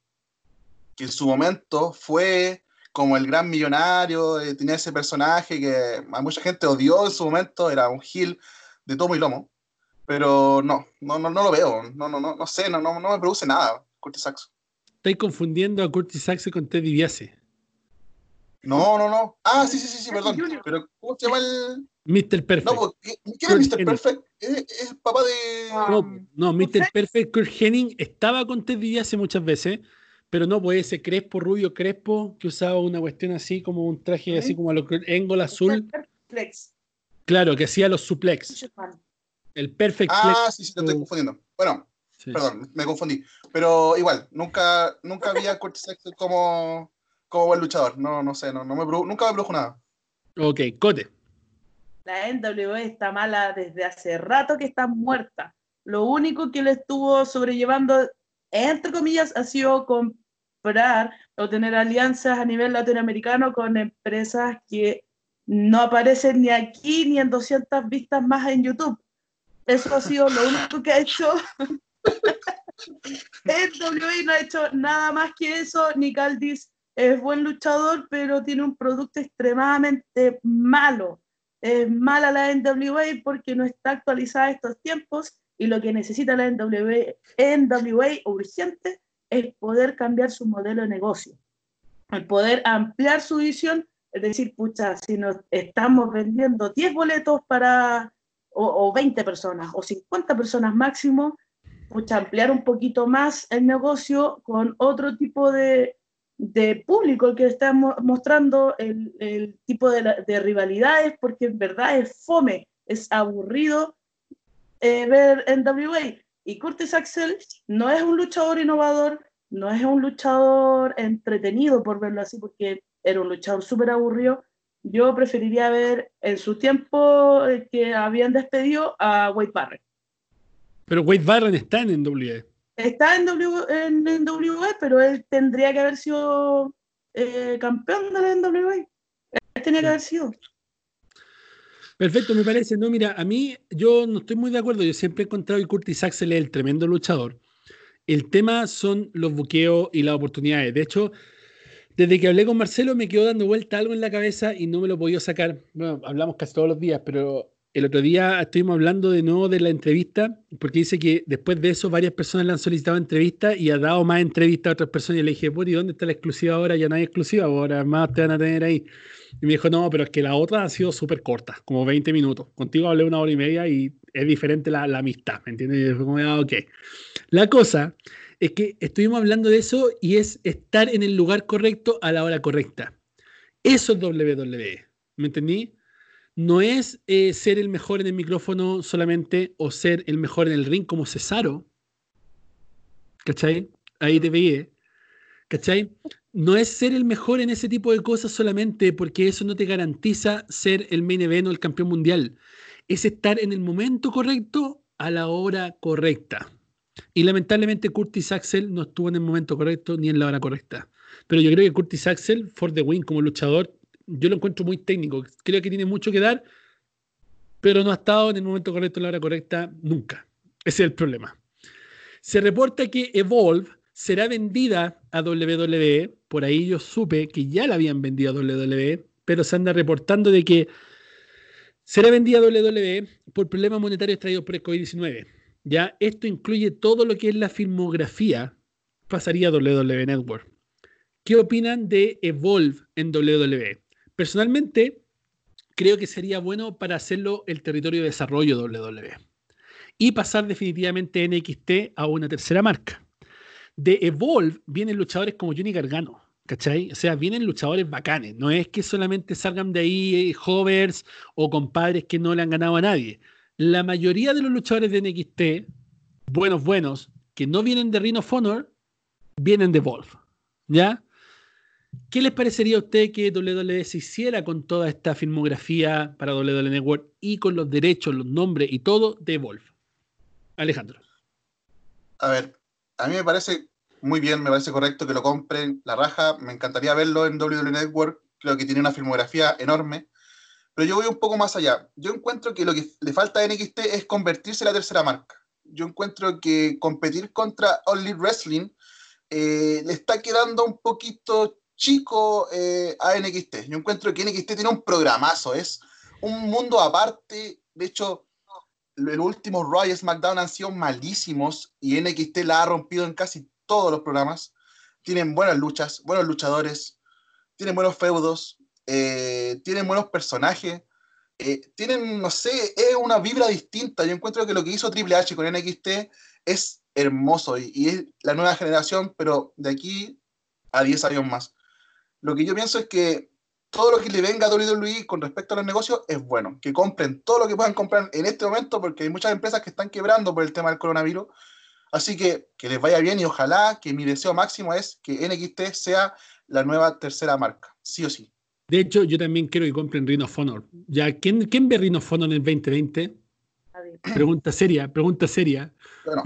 que en su momento fue como el gran millonario, eh, tenía ese personaje que a mucha gente odió en su momento, era un heel de tomo y lomo, pero no, no, no, no lo veo, no, no, no, no sé, no, no, no me produce nada Curtis Saxo. Estoy confundiendo a Curtis Saxo con Teddy Biase. No, no, no. Ah, sí, sí, sí, sí, perdón. Pero, ¿cómo se llama el...? Mr. Perfect. No, ¿quién es Mr. Perfect? ¿Es, papá de...? No, no Mr. Perfect, Kurt Henning, estaba con Teddy Biase muchas veces, pero no, pues ese crespo, rubio crespo, que usaba una cuestión así como un traje así como a lo Engol azul. Claro, que hacía los suplex. El perfect Ah, sí, sí, te estoy confundiendo. Bueno, perdón, me confundí. Pero igual, nunca, nunca Curtis Axel como, como buen luchador. No, no sé, no, no me, nunca me produjo nada. Ok, Cote. La NWA está mala desde hace rato que está muerta. Lo único que le estuvo sobrellevando, entre comillas, ha sido con o tener alianzas a nivel latinoamericano con empresas que no aparecen ni aquí ni en 200 vistas más en YouTube. Eso ha sido lo único que ha hecho. NWA no ha hecho nada más que eso. Nick Aldis es buen luchador, pero tiene un producto extremadamente malo. Es mala la NWA porque no está actualizada estos tiempos y lo que necesita la NWA, NWA urgente el poder cambiar su modelo de negocio, el poder ampliar su visión, es decir, pucha, si nos estamos vendiendo 10 boletos para, o, 20 personas, o 50 personas máximo, pucha, ampliar un poquito más el negocio con otro tipo de, de público, que está mostrando el, el tipo de, de, rivalidades, porque en verdad es fome, es aburrido eh, ver en WA. Y Curtis Axel no es un luchador innovador, no es un luchador entretenido, por verlo así, porque era un luchador súper aburrido. Yo preferiría ver en su tiempo eh, que habían despedido a Wade Barrett. Pero Wade Barrett está en NWA. Está en, w, en NWA, pero él tendría que haber sido eh, campeón de la NWA. Él tenía que haber sido. Perfecto, me parece. No, mira, a mí yo no estoy muy de acuerdo. Yo siempre he encontrado que Curtis Axel es el tremendo luchador. El tema son los buqueos y las oportunidades. De hecho, desde que hablé con Marcelo me quedó dando vuelta algo en la cabeza y no me lo podía sacar. Bueno, hablamos casi todos los días, pero el otro día estuvimos hablando de nuevo de la entrevista, porque dice que después de eso varias personas le han solicitado entrevistas y ha dado más entrevistas a otras personas. Y le dije, ¿y dónde está la exclusiva ahora? Ya no hay exclusiva, ahora más te van a tener ahí. Y me dijo, no, pero es que la otra ha sido súper corta, como 20 minutos. Contigo hablé una hora y media y es diferente la, amistad, ¿me entiendes? Y fue como, ah, ok. La cosa es que estuvimos hablando de eso y es estar en el lugar correcto a la hora correcta. Eso es WWE, ¿me entendí? no es eh, ser el mejor en el micrófono solamente o ser el mejor en el ring como Cesaro. ¿Cachai? Ahí te veía. ¿Cachai? No es ser el mejor en ese tipo de cosas solamente porque eso no te garantiza ser el main event o el campeón mundial. Es estar en el momento correcto a la hora correcta. Y lamentablemente Curtis Axel no estuvo en el momento correcto ni en la hora correcta. Pero yo creo que Curtis Axel, for the win como luchador, yo lo encuentro muy técnico. Creo que tiene mucho que dar, pero no ha estado en el momento correcto, en la hora correcta, nunca. Ese es el problema. Se reporta que Evolve será vendida a WWE. Por ahí yo supe que ya la habían vendido a WWE, pero se anda reportando de que será vendida a WWE por problemas monetarios traídos por el COVID-19. Ya esto incluye todo lo que es la filmografía, pasaría a WWE Network. ¿Qué opinan de Evolve en WWE? Personalmente, creo que sería bueno para hacerlo el territorio de desarrollo WWE. y pasar definitivamente NXT a una tercera marca. De Evolve vienen luchadores como Johnny Gargano, ¿cachai? O sea, vienen luchadores bacanes. No es que solamente salgan de ahí eh, hovers o compadres que no le han ganado a nadie. La mayoría de los luchadores de NXT, buenos, buenos, que no vienen de Ring of Honor, vienen de Evolve. ¿Ya? ¿Qué les parecería a usted que WWE se hiciera con toda esta filmografía para WWE Network y con los derechos, los nombres y todo de Evolve? Alejandro. A ver, a mí me parece muy bien, me parece correcto que lo compren la raja. Me encantaría verlo en WWE Network. Creo que tiene una filmografía enorme. Pero yo voy un poco más allá. Yo encuentro que lo que le falta a NXT es convertirse en la tercera marca. Yo encuentro que competir contra Only Wrestling eh, le está quedando un poquito chico eh, a NXT. Yo encuentro que NXT tiene un programazo, es un mundo aparte. De hecho, los últimos Raw y SmackDown han sido malísimos y NXT la ha rompido en casi todos los programas. Tienen buenas luchas, buenos luchadores, tienen buenos feudos, eh, tienen buenos personajes, eh, tienen, no sé, es una vibra distinta. Yo encuentro que lo que hizo Triple H con NXT es hermoso y, y es la nueva generación, pero de aquí a 10 años más. Lo que yo pienso es que todo lo que le venga a WWE con respecto a los negocios es bueno. Que compren todo lo que puedan comprar en este momento, porque hay muchas empresas que están quebrando por el tema del coronavirus. Así que que les vaya bien y ojalá que mi deseo máximo es que NXT sea la nueva tercera marca, sí o sí. De hecho, yo también quiero que compren Rhino Honor. Ya, ¿quién, quién ve Rhino Honor en el 2020? Pregunta seria, pregunta seria.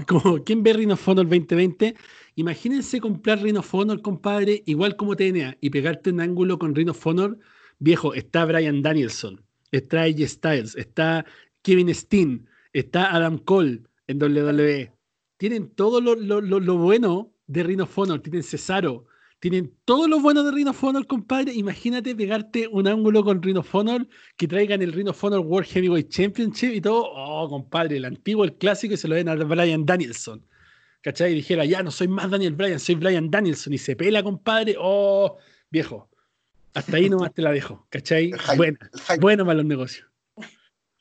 Como, ¿Quién ve Rhino Honor 2020? Imagínense comprar Rhino of compadre, igual como TNA, y pegarte un ángulo con Rhino of. Viejo, está Brian Danielson, está AJ Styles, está Kevin Steen, está Adam Cole en WWE. Tienen todo lo, bueno de Rhino of tienen Cesaro, tienen todo lo bueno de Rhino Honor, compadre. Imagínate pegarte un ángulo con Rhino Honor, que traigan el Rhino Honor World Heavyweight Championship y todo. Oh, compadre, el antiguo, el clásico, y se lo den a Brian Danielson. ¿Cachai? Y dijera, ya no soy más Daniel Bryan, soy Bryan Danielson y se pela, compadre, oh, viejo. Hasta ahí nomás te la dejo, ¿cachai? bueno, bueno para los negocios.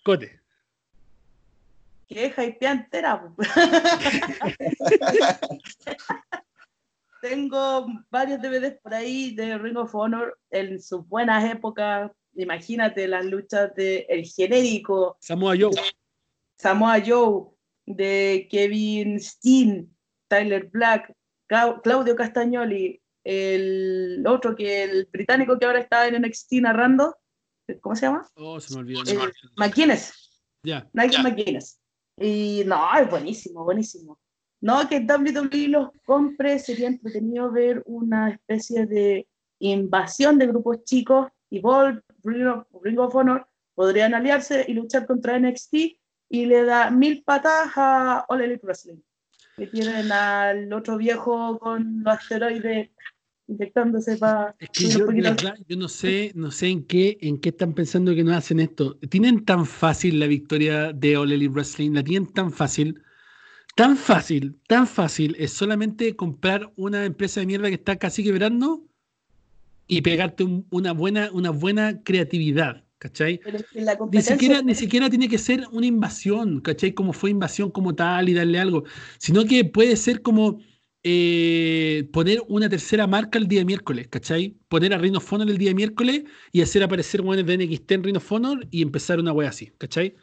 Cote. Qué hypeante era. Tengo varios DVDs por ahí de Ring of Honor en sus buenas épocas. Imagínate las luchas de el genérico. Samoa Joe. Samoa Joe de Kevin Steen, Tyler Black, Claudio Castagnoli, el otro que el británico que ahora está en NXT narrando, ¿cómo se llama? Oh, se me olvidó. Eh, McGuinness. Ya. Nike McGuinness. Y no, es buenísimo, buenísimo. No, que WWE los compre, sería entretenido ver una especie de invasión de grupos chicos y Bolt, Ring of Honor podrían aliarse y luchar contra NXT y le da mil patas a All Elite Wrestling. Que tienen al otro viejo con los asteroides inyectándose para. Es que yo, yo, no sé, no sé en qué, en qué están pensando que no hacen esto. ¿Tienen tan fácil la victoria de All Elite Wrestling? ¿La tienen tan fácil? Tan fácil, tan fácil. Es solamente comprar una empresa de mierda que está casi quebrando y pegarte una, buena, una buena creatividad. ¿Cachai? ni, siquiera, ni siquiera tiene que ser una invasión, ¿cachai? Como fue invasión como tal y darle algo, sino que puede ser como eh, poner una tercera marca el día miércoles, ¿cachai? Poner a Rhino Honor el día miércoles y hacer aparecer buenos de NXT en Rhino Honor y empezar una wea así, ¿cachai?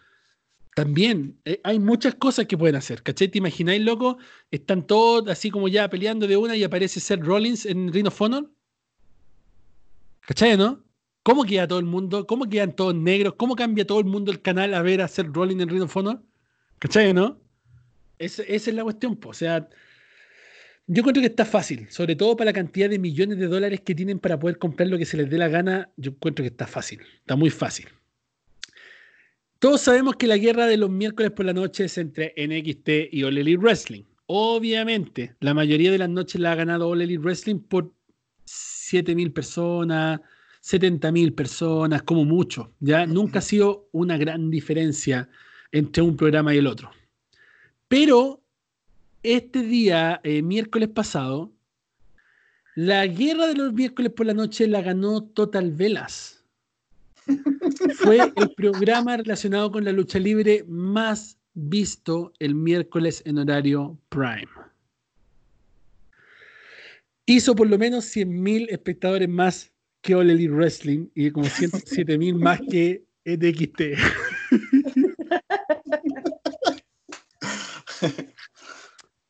También eh, hay muchas cosas que pueden hacer, ¿cachai? ¿Te imagináis, loco? Están todos así como ya peleando de una y aparece Seth Rollins en Rhino Honor. ¿Cachai, no? ¿Cómo queda todo el mundo? ¿Cómo quedan todos negros? ¿Cómo cambia todo el mundo el canal a ver a hacer rolling en Ring of Honor? ¿Cachai, no? esa es la cuestión, o sea, yo encuentro que está fácil, sobre todo para la cantidad de millones de dólares que tienen para poder comprar lo que se les dé la gana, yo encuentro que está fácil, está muy fácil. Todos sabemos que la guerra de los miércoles por la noche es entre NXT y All Elite Wrestling. Obviamente, la mayoría de las noches la ha ganado All Elite Wrestling por 7000 personas, 70.000 personas, como mucho. ¿ya? Nunca ha sido una gran diferencia entre un programa y el otro. Pero este día, eh, miércoles pasado, la guerra de los miércoles por la noche la ganó Total Velas. Fue el programa relacionado con la lucha libre más visto el miércoles en horario prime. Hizo por lo menos 100.000 espectadores más que All Elite Wrestling y como 107.000 más que NXT.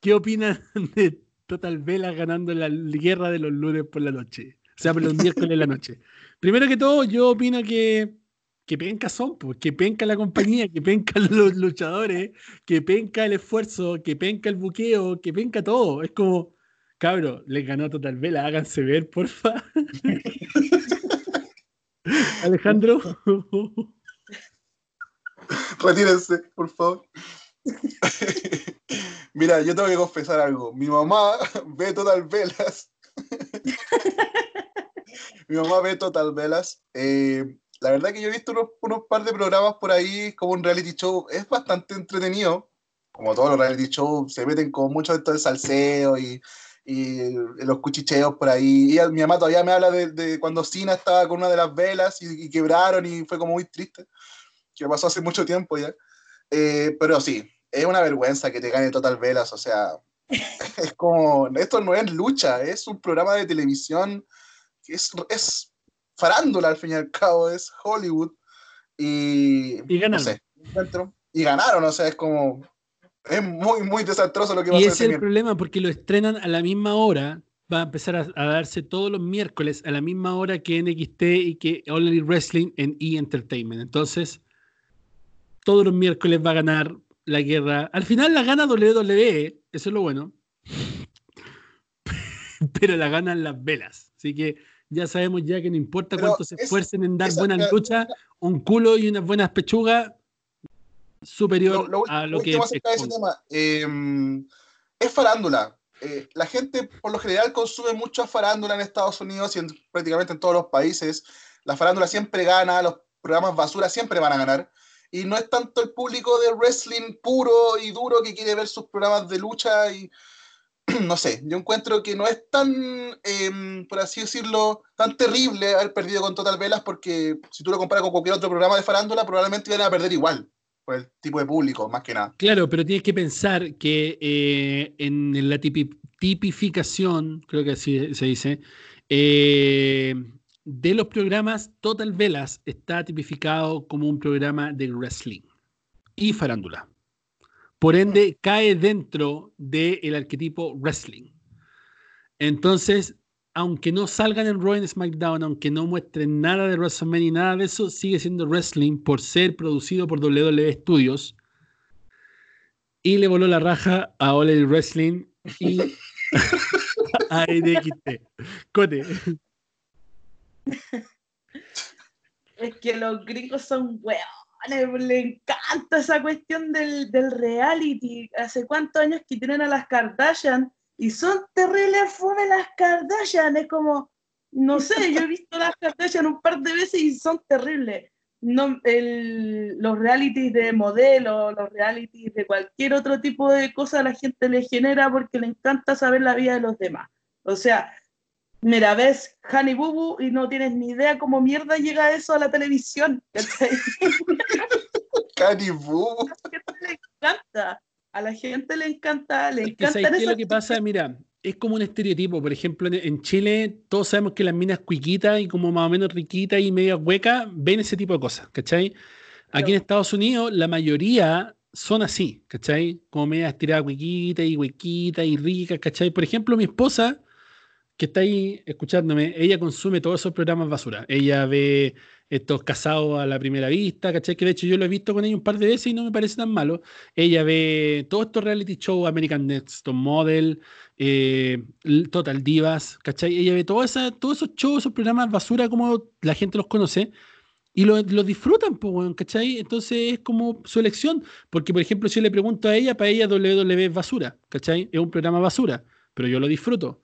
¿Qué opinan de Total Vela ganando la guerra de los lunes por la noche? O sea, por los miércoles de la noche. Primero que todo, yo opino que que penca son, pues, que penca la compañía, que penca los luchadores, que penca el esfuerzo, que penca el buqueo, que penca todo. Es como, cabro, les ganó Total Vela, háganse ver, porfa. Alejandro. Retírense, por favor. Mira, yo tengo que confesar algo. Mi mamá ve Total Velas. Mi mamá ve Total Velas. Eh, la verdad que yo he visto unos, par de programas por ahí como un reality show. Es bastante entretenido. Como todos los reality shows, se meten con mucho de esto de salseo y, los cuchicheos por ahí. Y mi mamá todavía me habla de, cuando Sina estaba con una de las velas y, quebraron y fue como muy triste. Que pasó hace mucho tiempo ya. Eh, pero sí, es una vergüenza que te gane Total Velas. O sea, es como, esto no es lucha, es un programa de televisión que es, es farándula al fin y al cabo, es Hollywood. Y, y ganaron. y ganaron, o sea, es como. Es muy, muy desastroso lo que va a Y ese es el problema, porque lo estrenan a la misma hora. Va a empezar a, darse todos los miércoles a la misma hora que NXT y que Elite Wrestling en E! Entertainment. Entonces, todos los miércoles va a ganar la guerra. Al final la gana WWE, eso es lo bueno. Pero la ganan las velas. Así que ya sabemos ya que no importa cuánto se esfuercen en dar buenas luchas, un culo y unas buenas pechugas superior a lo que es. Em, es farándula. Eh, la gente por lo general consume mucha farándula en Estados Unidos y en, prácticamente en todos los países. La farándula siempre gana, los programas basura siempre van a ganar. Y no es tanto el público de wrestling puro y duro que quiere ver sus programas de lucha y, no sé, yo encuentro que no es tan, em, por así decirlo, tan terrible haber perdido con Total Velas porque si tú lo comparas con cualquier otro programa de farándula, probablemente iban a perder igual el tipo de público, más que nada. Claro, pero tienes que pensar que eh, en la tipificación, creo que así se dice, eh, de los programas, Total Velas está tipificado como un programa de wrestling y farándula. Por ende, cae dentro del arquetipo wrestling. Entonces, aunque no salgan en Raw y SmackDown, aunque no muestren nada de WrestleMania y nada de eso, sigue siendo wrestling por ser producido por WWE Studios. Y le voló la raja a Ole Wrestling y a NXT. Cote. Es que los gringos son weón le, encanta esa cuestión del, reality. Hace cuántos años que tienen a las Kardashian y son terribles fome las Kardashian. Es como, no sé, yo he visto las Kardashian un par de veces y son terribles. No, los realities de modelo, los realities de cualquier otro tipo de cosa la gente le genera porque le encanta saber la vida de los demás. O sea, mira, ves Honey Boo y no tienes ni idea cómo mierda llega eso a la televisión. Honey Boo. Le encanta. A la gente le encanta, le encanta. ¿Qué es lo que pasa? Mira, es como un estereotipo. Por ejemplo, en Chile todos sabemos que las minas cuiquitas y como más o menos riquitas y medio huecas ven ese tipo de cosas, ¿cachai? Aquí en Estados Unidos la mayoría son así, ¿cachai? Como media estirada cuiquita y huequita y ricas, ¿cachai? Por ejemplo, mi esposa que está ahí escuchándome, ella consume todos esos programas basura. Ella ve estos casados a la primera vista, ¿cachai? Que de hecho yo lo he visto con ella un par de veces y no me parece tan malo. Ella ve todos estos reality shows, American Next Model, eh, Total Divas, ¿cachai? Ella ve todo esa, todos esos shows, esos programas basura como la gente los conoce. Y los lo disfrutan, pues, ¿cachai? Entonces es como su elección. Porque, por ejemplo, si yo le pregunto a ella, para ella WW es basura, ¿cachai? Es un programa basura, pero yo lo disfruto.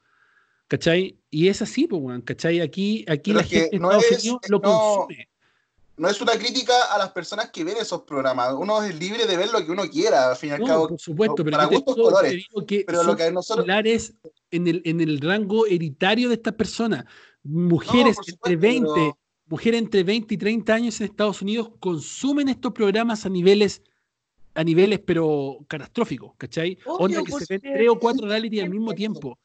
¿Cachai? Y es así, pues, ¿cachai? Aquí, aquí la gente no es, lo consume. No es una crítica a las personas que ven esos programas. Uno es libre de ver lo que uno quiera, al fin y al cabo. Por supuesto, pero para gustos colores. pero lo que nosotros. En el, en el rango hereditario de estas personas. Mujeres entre 20, mujeres entre 20 y 30 años en Estados Unidos consumen estos programas a niveles a niveles pero catastróficos, ¿cachai? Onda que se ven tres o cuatro reality al mismo tiempo.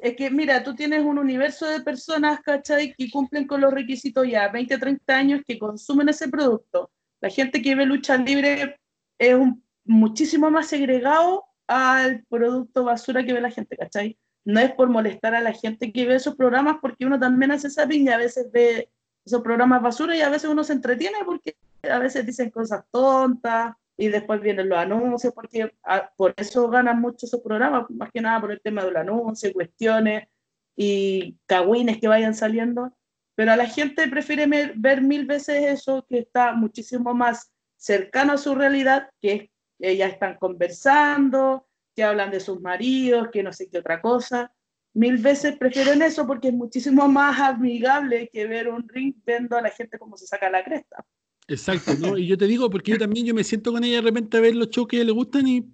Es que, mira, tú tienes un universo de personas, ¿cachai? Que cumplen con los requisitos ya 20, 30 años que consumen ese producto. La gente que ve lucha libre es un, muchísimo más segregado al producto basura que ve la gente, ¿cachai? No es por molestar a la gente que ve esos programas, porque uno también hace esa piña, a veces ve esos programas basura y a veces uno se entretiene porque a veces dicen cosas tontas y después vienen los anuncios, porque ah, por eso ganan mucho esos programas, más que nada por el tema de los anuncios, cuestiones y cagüines que vayan saliendo. Pero a la gente prefiere ver mil veces eso que está muchísimo más cercano a su realidad, que ellas están conversando, que hablan de sus maridos, que no sé qué otra cosa. Mil veces prefieren eso porque es muchísimo más amigable que ver un ring viendo a la gente cómo se saca la cresta. Exacto, ¿no? Y yo te digo, porque yo también yo me siento con ella de repente a ver los shows que le gustan y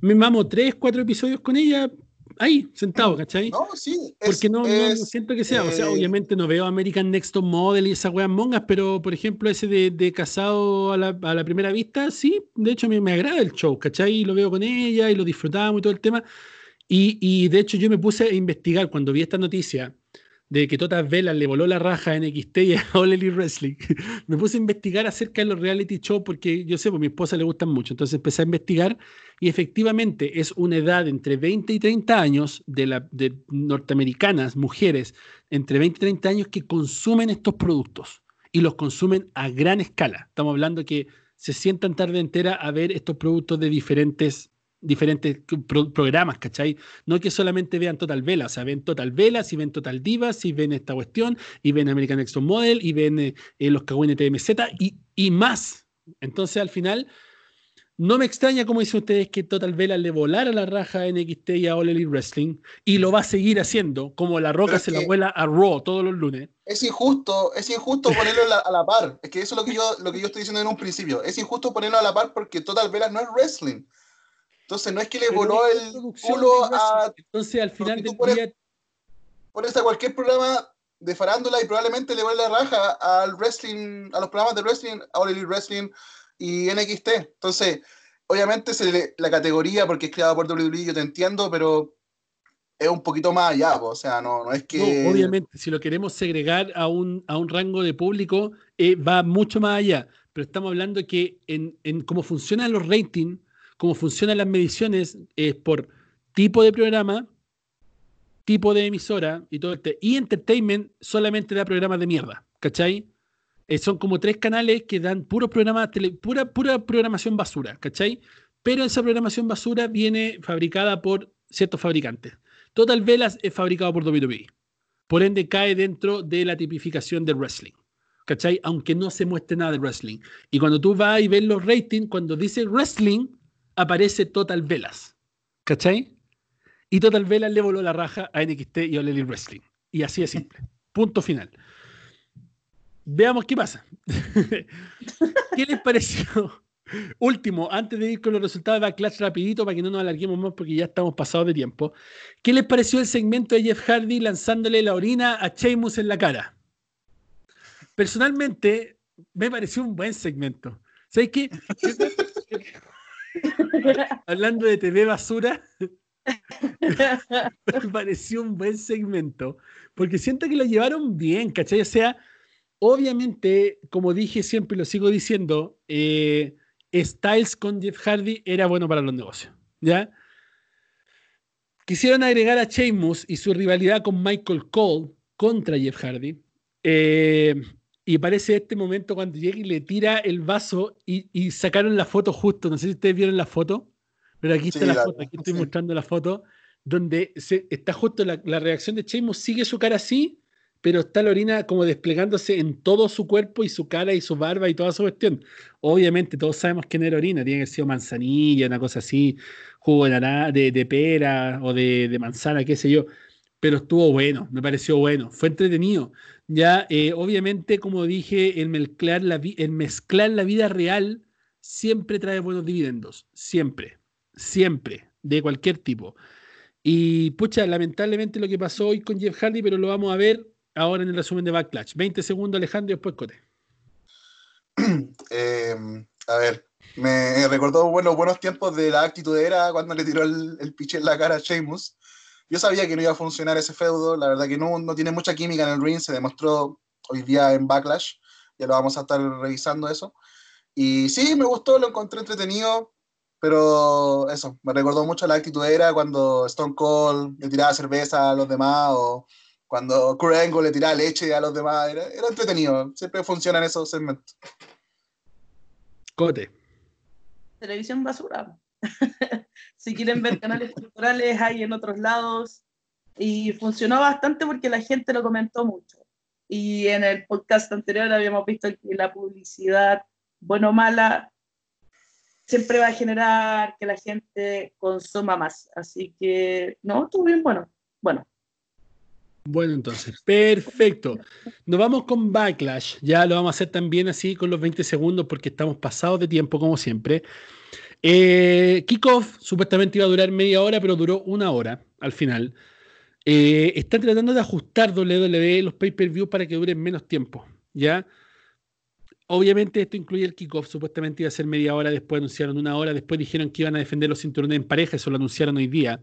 me mamo tres, cuatro episodios con ella ahí, sentado, ¿cachai? No, sí. porque no, no, siento que sea, o sea, eh, obviamente no veo American Next Top Model y esas weas mongas, pero por ejemplo ese de, de casado a la, a la, primera vista, sí, de hecho me, me agrada el show, ¿cachai? Y lo veo con ella y lo disfrutamos y todo el tema. Y, y de hecho yo me puse a investigar cuando vi esta noticia de que Totas Velas le voló la raja en XT y a All Wrestling, me puse a investigar acerca de los reality shows porque yo sé, pues a mi esposa le gustan mucho. Entonces empecé a investigar y efectivamente es una edad entre 20 y 30 años de, la, de norteamericanas, mujeres, entre 20 y 30 años que consumen estos productos y los consumen a gran escala. Estamos hablando que se sientan tarde entera a ver estos productos de diferentes diferentes programas, ¿cachai? No que solamente vean Total Vela, o sea, ven Total Vela, si ven Total Divas, y ven esta cuestión, y ven American Next Model, y ven eh, eh, los Kawin TMZ, y, y más. Entonces, al final, no me extraña, como dicen ustedes, que Total Vela le volara la raja a NXT y a All Elite Wrestling, y lo va a seguir haciendo, como la roca se la vuela a Raw todos los lunes. Es injusto, es injusto ponerlo a la, par. Es que eso es lo que, yo, lo que yo estoy diciendo en un principio. Es injusto ponerlo a la par porque Total Vela no es wrestling. Entonces no es que le voló el culo a. Entonces al final del día. Pones a cualquier programa de farándula y probablemente le vuelve la raja al wrestling, a los programas de wrestling, a All Elite Wrestling y NXT. Entonces, obviamente se la categoría, porque es creado por WWE, yo te entiendo, pero es un poquito más allá, o sea, no, no es que... obviamente, si lo queremos segregar a un, a un rango de público, eh, va mucho más allá, pero estamos hablando que en, en cómo funcionan los ratings, cómo funcionan las mediciones es por tipo de programa, tipo de emisora y todo este. Y Entertainment solamente da programas de mierda, ¿cachai? Eh, son como tres canales que dan puros programas, pura, pura programación basura, ¿cachai? Pero esa programación basura viene fabricada por ciertos fabricantes. Total Velas es fabricado por WWE. Por ende, cae dentro de la tipificación del wrestling. ¿Cachai? Aunque no se muestre nada de wrestling. Y cuando tú vas y ves los ratings, cuando dice wrestling, aparece Total Velas. ¿Cachai? Y Total Velas le voló la raja a NXT y a All Wrestling. Y así es simple. Punto final. Veamos qué pasa. ¿Qué les pareció? Último, antes de ir con los resultados de Backlash rapidito para que no nos alarguemos más porque ya estamos pasados de tiempo. ¿Qué les pareció el segmento de Jeff Hardy lanzándole la orina a Sheamus en la cara? Personalmente, me pareció un buen segmento. ¿Sabes qué? Hablando de TV basura, me pareció un buen segmento, porque siento que lo llevaron bien, ¿cachai? O sea, obviamente, como dije siempre y lo sigo diciendo, eh, Styles con Jeff Hardy era bueno para los negocios, ¿ya? Quisieron agregar a Sheamus y su rivalidad con Michael Cole contra Jeff Hardy. Eh, y parece este momento cuando llega y le tira el vaso y, sacaron la foto justo. No sé si ustedes vieron la foto, pero aquí está la, foto. Aquí estoy mostrando la foto donde se, está justo la, reacción de Sheamus. Sigue su cara así, pero está la orina como desplegándose en todo su cuerpo y su cara y su barba y toda su cuestión. Obviamente, todos sabemos no era orina, tiene que ser manzanilla, una cosa así, jugo de, de, pera o de, de manzana, qué sé yo. Pero estuvo bueno, me pareció bueno, fue entretenido. Ya, eh, obviamente, como dije, el mezclar, la mezclar la vida real siempre trae buenos dividendos. Siempre, siempre, de cualquier tipo. Y pucha, lamentablemente lo que pasó hoy con Jeff Hardy, pero lo vamos a ver ahora en el resumen de Backlash. 20 segundos, Alejandro, y después Cote. Em, a ver, Me recordó bueno, buenos tiempos de la actitud era cuando le tiró el, el piche en la cara a Sheamus. Yo sabía que no iba a funcionar ese feudo, la verdad que no, no tiene mucha química en el ring, se demostró hoy día en Backlash, ya lo vamos a estar revisando eso. Y sí, me gustó, lo encontré entretenido, pero eso, me recordó mucho la actitud era cuando Stone Cold le tiraba cerveza a los demás o cuando Kurt Angle le tiraba leche a los demás, era, era entretenido, siempre funcionan esos segmentos. Cote. Televisión basura. si quieren ver canales culturales, hay en otros lados. Y funcionó bastante porque la gente lo comentó mucho. Y en el podcast anterior habíamos visto que la publicidad, bueno o mala, siempre va a generar que la gente consuma más. Así que, no, estuvo bien bueno. Bueno. Bueno, entonces, perfecto. Nos vamos con Backlash. Ya lo vamos a hacer también así con los 20 segundos porque estamos pasados de tiempo, como siempre. Eh, Kickoff supuestamente iba a durar media hora, pero duró una hora al final. Eh, están tratando de ajustar WWE los pay-per-view para que duren menos tiempo, ¿ya? Obviamente esto incluye el kickoff, supuestamente iba a ser media hora, después anunciaron una hora, después dijeron que iban a defender los cinturones en pareja, eso lo anunciaron hoy día.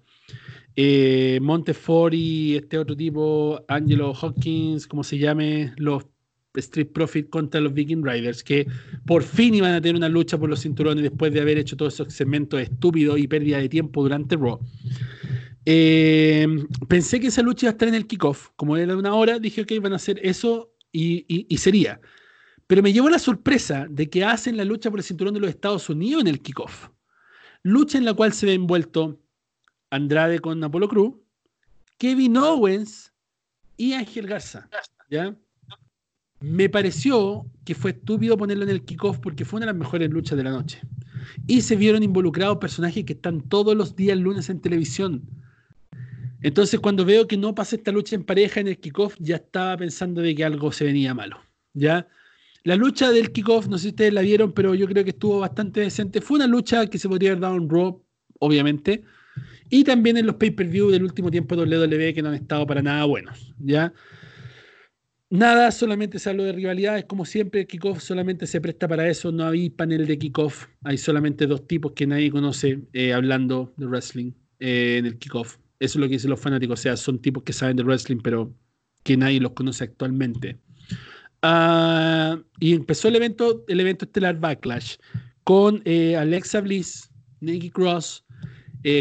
Eh, Montefori, este otro tipo, Angelo Hawkins, como se llame, los Street Profit contra los Viking Riders, que por fin iban a tener una lucha por los cinturones después de haber hecho todos esos segmentos estúpidos y pérdida de tiempo durante Raw. Eh, pensé que esa lucha iba a estar en el kickoff. Como era una hora, dije, que iban a hacer eso y, sería. Pero me llevó la sorpresa de que hacen la lucha por el cinturón de los Estados Unidos en el kickoff. Lucha en la cual se ve envuelto Andrade con Apolo Cruz, Kevin Owens y Ángel Garza. ¿ya? Me pareció que fue estúpido ponerlo en el kickoff porque fue una de las mejores luchas de la noche. Y se vieron involucrados personajes que están todos los días lunes en televisión. Entonces, cuando veo que no pasa esta lucha en pareja en el kickoff, ya estaba pensando de que algo se venía malo. ¿ya? La lucha del kickoff, no sé si ustedes la vieron, pero yo creo que estuvo bastante decente. Fue una lucha que se podría haber dado en Raw, obviamente. Y también en los pay-per-view del último tiempo de WWE que no han estado para nada buenos. ¿ya? Nada, solamente se habló de rivalidades, como siempre, kickoff solamente se presta para eso, no hay panel de kickoff, hay solamente dos tipos que nadie conoce eh, hablando de wrestling eh, en el kickoff. Eso es lo que dicen los fanáticos, o sea, son tipos que saben de wrestling, pero que nadie los conoce actualmente. Ah, y empezó el evento, el evento estelar Backlash, con eh, Alexa Bliss, Nikki Cross,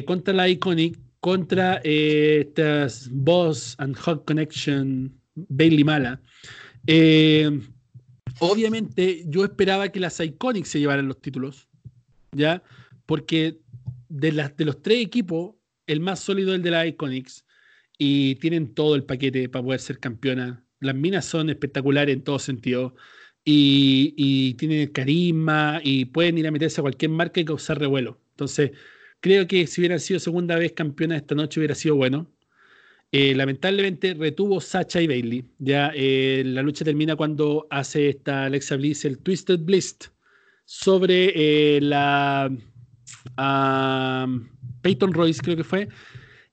contra la Iconic, contra estas Boss and Hot Connection Bailey Mala. Eh, obviamente, yo esperaba que las Iconics se llevaran los títulos, ¿ya? Porque de, de los tres equipos, el más sólido es el de las Iconics y tienen todo el paquete para poder ser campeona. Las minas son espectaculares en todo sentido y, y tienen carisma y pueden ir a meterse a cualquier marca y causar revuelo. Entonces, creo que si hubieran sido segunda vez campeona esta noche hubiera sido bueno. Eh, lamentablemente retuvo Sacha y Bailey. Ya eh, la lucha termina cuando hace esta Alexa Bliss el Twisted Bliss sobre eh, la Peyton Royce, creo que fue.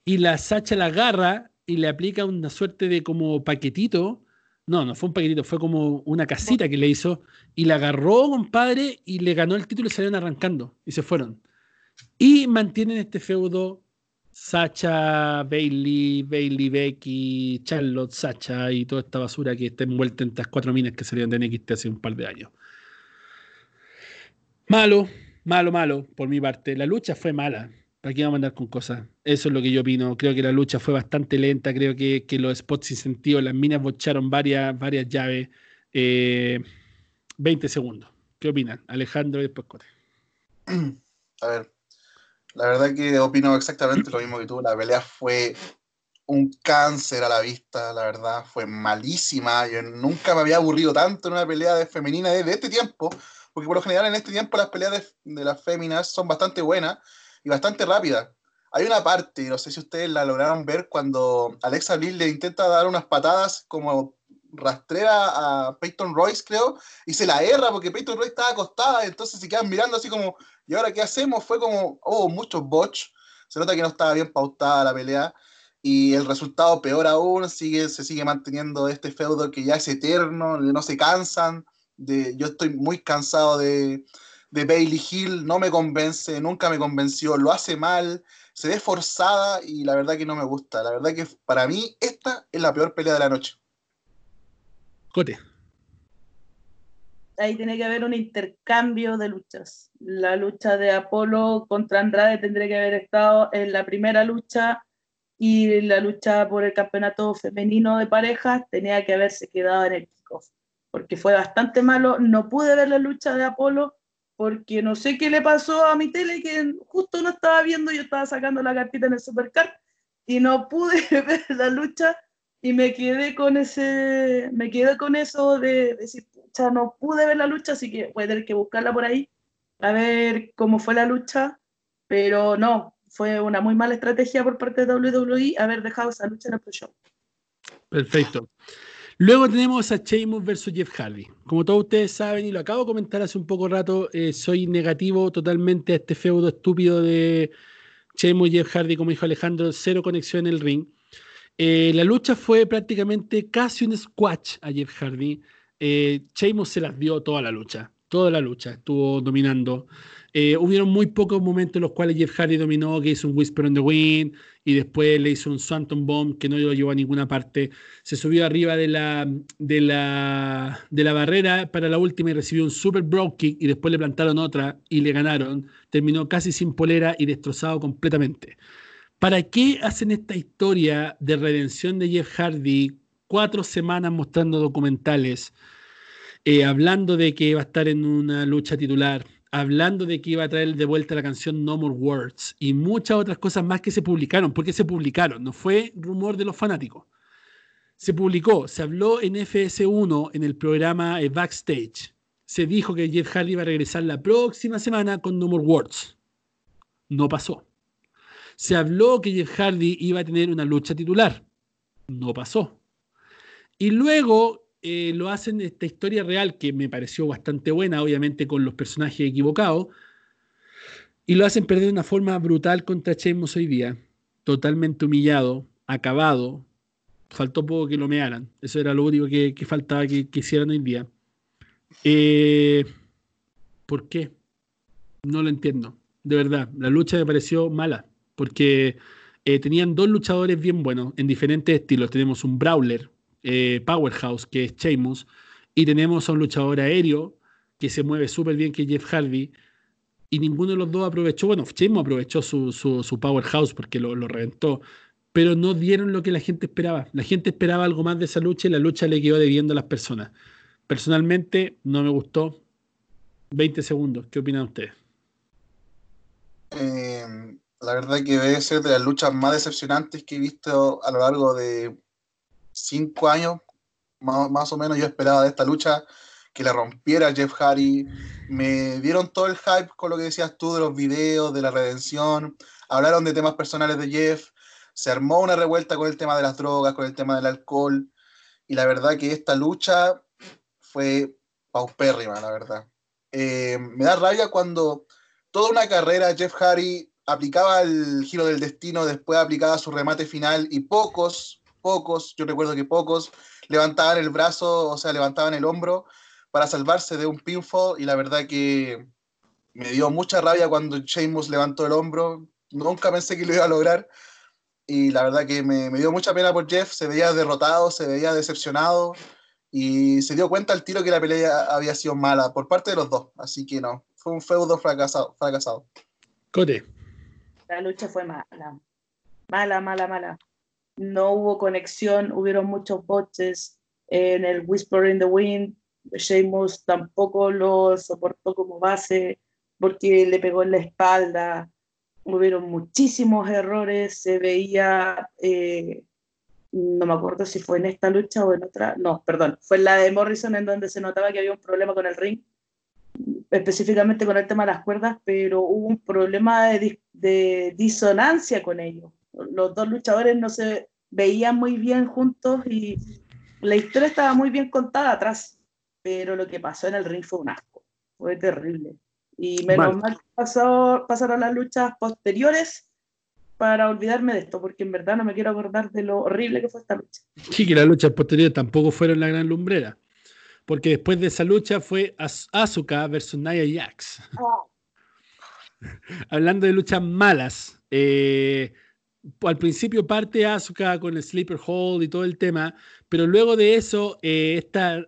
Y la Sacha la agarra y le aplica una suerte de como paquetito. No, no fue un paquetito, fue como una casita que le hizo. Y la agarró, compadre, y le ganó el título y salieron arrancando. Y se fueron. Y mantienen este feudo Sacha, Bailey, Bailey, Becky, Charlotte, Sacha y toda esta basura que está envuelta en estas cuatro minas que salieron de NXT hace un par de años. Malo, malo, malo, por mi parte. La lucha fue mala. Aquí vamos a andar con cosas. Eso es lo que yo opino. Creo que la lucha fue bastante lenta. Creo que, los spots sin sentido, las minas bocharon varias, varias llaves. 20 eh, segundos. ¿Qué opinan? Alejandro y después Cote. A ver, la verdad que opino exactamente lo mismo que tú. La pelea fue un cáncer a la vista, la verdad, fue malísima. Yo nunca me había aburrido tanto en una pelea de femenina desde este tiempo, porque por lo general en este tiempo las peleas de, las féminas son bastante buenas y bastante rápidas. Hay una parte, no sé si ustedes la lograron ver, cuando Alexa Bliss le intenta dar unas patadas como rastrera a Peyton Royce, creo, y se la erra porque Peyton Royce estaba acostada, entonces se quedan mirando así como, ¿y ahora qué hacemos? Fue como, oh, muchos botch, se nota que no estaba bien pautada la pelea, y el resultado peor aún, sigue, se sigue manteniendo este feudo que ya es eterno, no se cansan, de, yo estoy muy cansado de, de Bailey Hill no me convence, nunca me convenció, lo hace mal, se ve forzada y la verdad que no me gusta. La verdad que para mí esta es la peor pelea de la noche. Cote. Ahí tiene que haber un intercambio de luchas. La lucha de Apolo contra Andrade tendría que haber estado en la primera lucha y la lucha por el campeonato femenino de parejas tenía que haberse quedado en el kickoff, porque fue bastante malo. No pude ver la lucha de Apolo porque no sé qué le pasó a mi tele, que justo no estaba viendo, yo estaba sacando la cartita en el supercar y no pude ver la lucha y me quedé con ese, me quedé con eso de, decir, pucha, no pude ver la lucha, así que voy a tener que buscarla por ahí, a ver cómo fue la lucha, pero no, fue una muy mala estrategia por parte de WWE haber dejado esa lucha en el show. Perfecto. Luego tenemos a Sheamus versus Jeff Hardy. Como todos ustedes saben, y lo acabo de comentar hace un poco rato, eh, soy negativo totalmente a este feudo estúpido de Sheamus Jeff Hardy, como dijo Alejandro, cero conexión en el ring. Eh, la lucha fue prácticamente casi un squash a Jeff Hardy. Eh, Sheamus se las dio toda la lucha, toda la lucha, estuvo dominando. Eh, hubieron muy pocos momentos en los cuales Jeff Hardy dominó, que hizo un Whisper on the Wind y después le hizo un Swanton Bomb que no lo llevó a ninguna parte. Se subió arriba de la, de la, de la barrera para la última y recibió un Super Broke Kick y después le plantaron otra y le ganaron. Terminó casi sin polera y destrozado completamente. ¿Para qué hacen esta historia de redención de Jeff Hardy cuatro semanas mostrando documentales, eh, hablando de que va a estar en una lucha titular? hablando de que iba a traer de vuelta la canción No More Words y muchas otras cosas más que se publicaron. porque se publicaron? No fue rumor de los fanáticos. Se publicó, se habló en FS1 en el programa eh, Backstage. Se dijo que Jeff Hardy iba a regresar la próxima semana con No More Words. No pasó. Se habló que Jeff Hardy iba a tener una lucha titular. No pasó. Y luego eh, lo hacen esta historia real que me pareció bastante buena, obviamente con los personajes equivocados, y lo hacen perder de una forma brutal contra Sheamus hoy día, totalmente humillado, acabado, faltó poco que lo mearan, eso era lo único que, faltaba que, hicieran hoy día. Eh, ¿Por qué? No lo entiendo, de verdad, la lucha me pareció mala, porque eh, tenían dos luchadores bien buenos, en diferentes estilos, tenemos un Brawler, eh, powerhouse, que es Sheamus, y tenemos a un luchador aéreo que se mueve súper bien, que es Jeff Hardy, y ninguno de los dos aprovechó, bueno, Sheamus aprovechó su, su, powerhouse porque lo, lo, reventó, pero no dieron lo que la gente esperaba. La gente esperaba algo más de esa lucha y la lucha le quedó debiendo a las personas. Personalmente, no me gustó. 20 segundos, ¿qué opinan ustedes? Eh, la verdad que debe ser de las luchas más decepcionantes que he visto a lo largo de cinco años, más, o menos, yo esperaba de esta lucha que la rompiera Jeff Hardy. Me dieron todo el hype con lo que decías tú de los videos, de la redención. Hablaron de temas personales de Jeff. Se armó una revuelta con el tema de las drogas, con el tema del alcohol. Y la verdad que esta lucha fue paupérrima, la verdad. Eh, me da rabia cuando toda una carrera Jeff Hardy aplicaba el giro del destino, después aplicaba su remate final y pocos, pocos, yo recuerdo que pocos levantaban el brazo, o sea, levantaban el hombro para salvarse de un pinfall y la verdad que me dio mucha rabia cuando Sheamus levantó el hombro, nunca pensé que lo iba a lograr y la verdad que me, dio mucha pena por Jeff, se veía derrotado, se veía decepcionado y se dio cuenta al tiro que la pelea había sido mala por parte de los dos, así que no, fue un feudo fracasado. fracasado. Cote. La lucha fue mala, mala, mala, mala no hubo conexión, hubieron muchos boches en el Whisper in the Wind. Sheamus tampoco lo soportó como base porque le pegó en la espalda. Hubieron muchísimos errores, se veía, eh, no me acuerdo si fue en esta lucha o en otra, no, perdón, fue en la de Morrison en donde se notaba que había un problema con el ring, específicamente con el tema de las cuerdas, pero hubo un problema de, de disonancia con ellos los dos luchadores no se veían muy bien juntos y la historia estaba muy bien contada atrás, pero lo que pasó en el ring fue un asco, fue terrible. Y menos mal que pasó, pasaron las luchas posteriores para olvidarme de esto, porque en verdad no me quiero acordar de lo horrible que fue esta lucha. Sí, que las luchas posteriores tampoco fueron la gran lumbrera. Porque después de esa lucha fue Asuka versus Nia Jax. Oh. Hablando de luchas malas, eh, al principio parte Asuka con el sleeper hold y todo el tema, pero luego de eso eh, está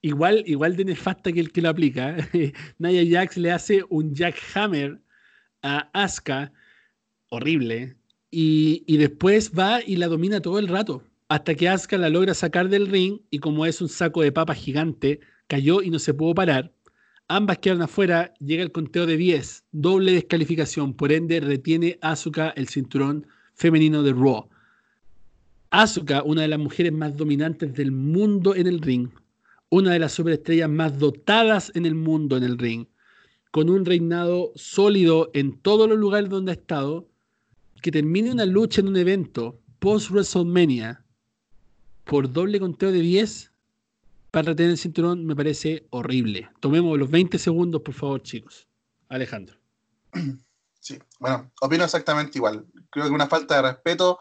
igual, igual de nefasta que el que lo aplica. Nia Jax le hace un jackhammer a Asuka, horrible, y, y, después va y la domina todo el rato, hasta que Asuka la logra sacar del ring y como es un saco de papa gigante, cayó y no se pudo parar. Ambas quedan afuera, llega el conteo de 10, doble descalificación, por ende retiene Asuka el cinturón femenino de Raw. Asuka, una de las mujeres más dominantes del mundo en el ring, una de las superestrellas más dotadas en el mundo en el ring, con un reinado sólido en todos los lugares donde ha estado, que termine una lucha en un evento post WrestleMania por doble conteo de 10 para retener el cinturón me parece horrible. Tomemos los 20 segundos, por favor, chicos. Alejandro. Sí, bueno, opino exactamente igual. Creo que una falta de respeto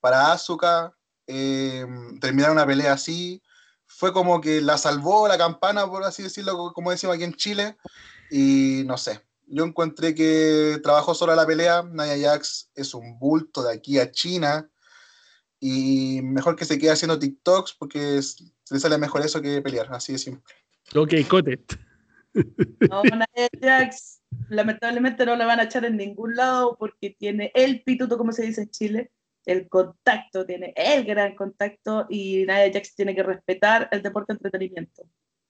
para Asuka, eh, terminar una pelea así, fue como que la salvó la campana, por así decirlo, como decimos aquí en Chile, y no sé. Yo encontré que trabajó sola la pelea. Naya Jax es un bulto de aquí a China y mejor que se quede haciendo TikToks porque se le sale mejor eso que pelear, así de simple. Ok, cote. No, Jax lamentablemente no la van a echar en ningún lado porque tiene el pituto, como se dice en Chile, el contacto, tiene el gran contacto y Nadia Jax tiene que respetar el deporte de entretenimiento.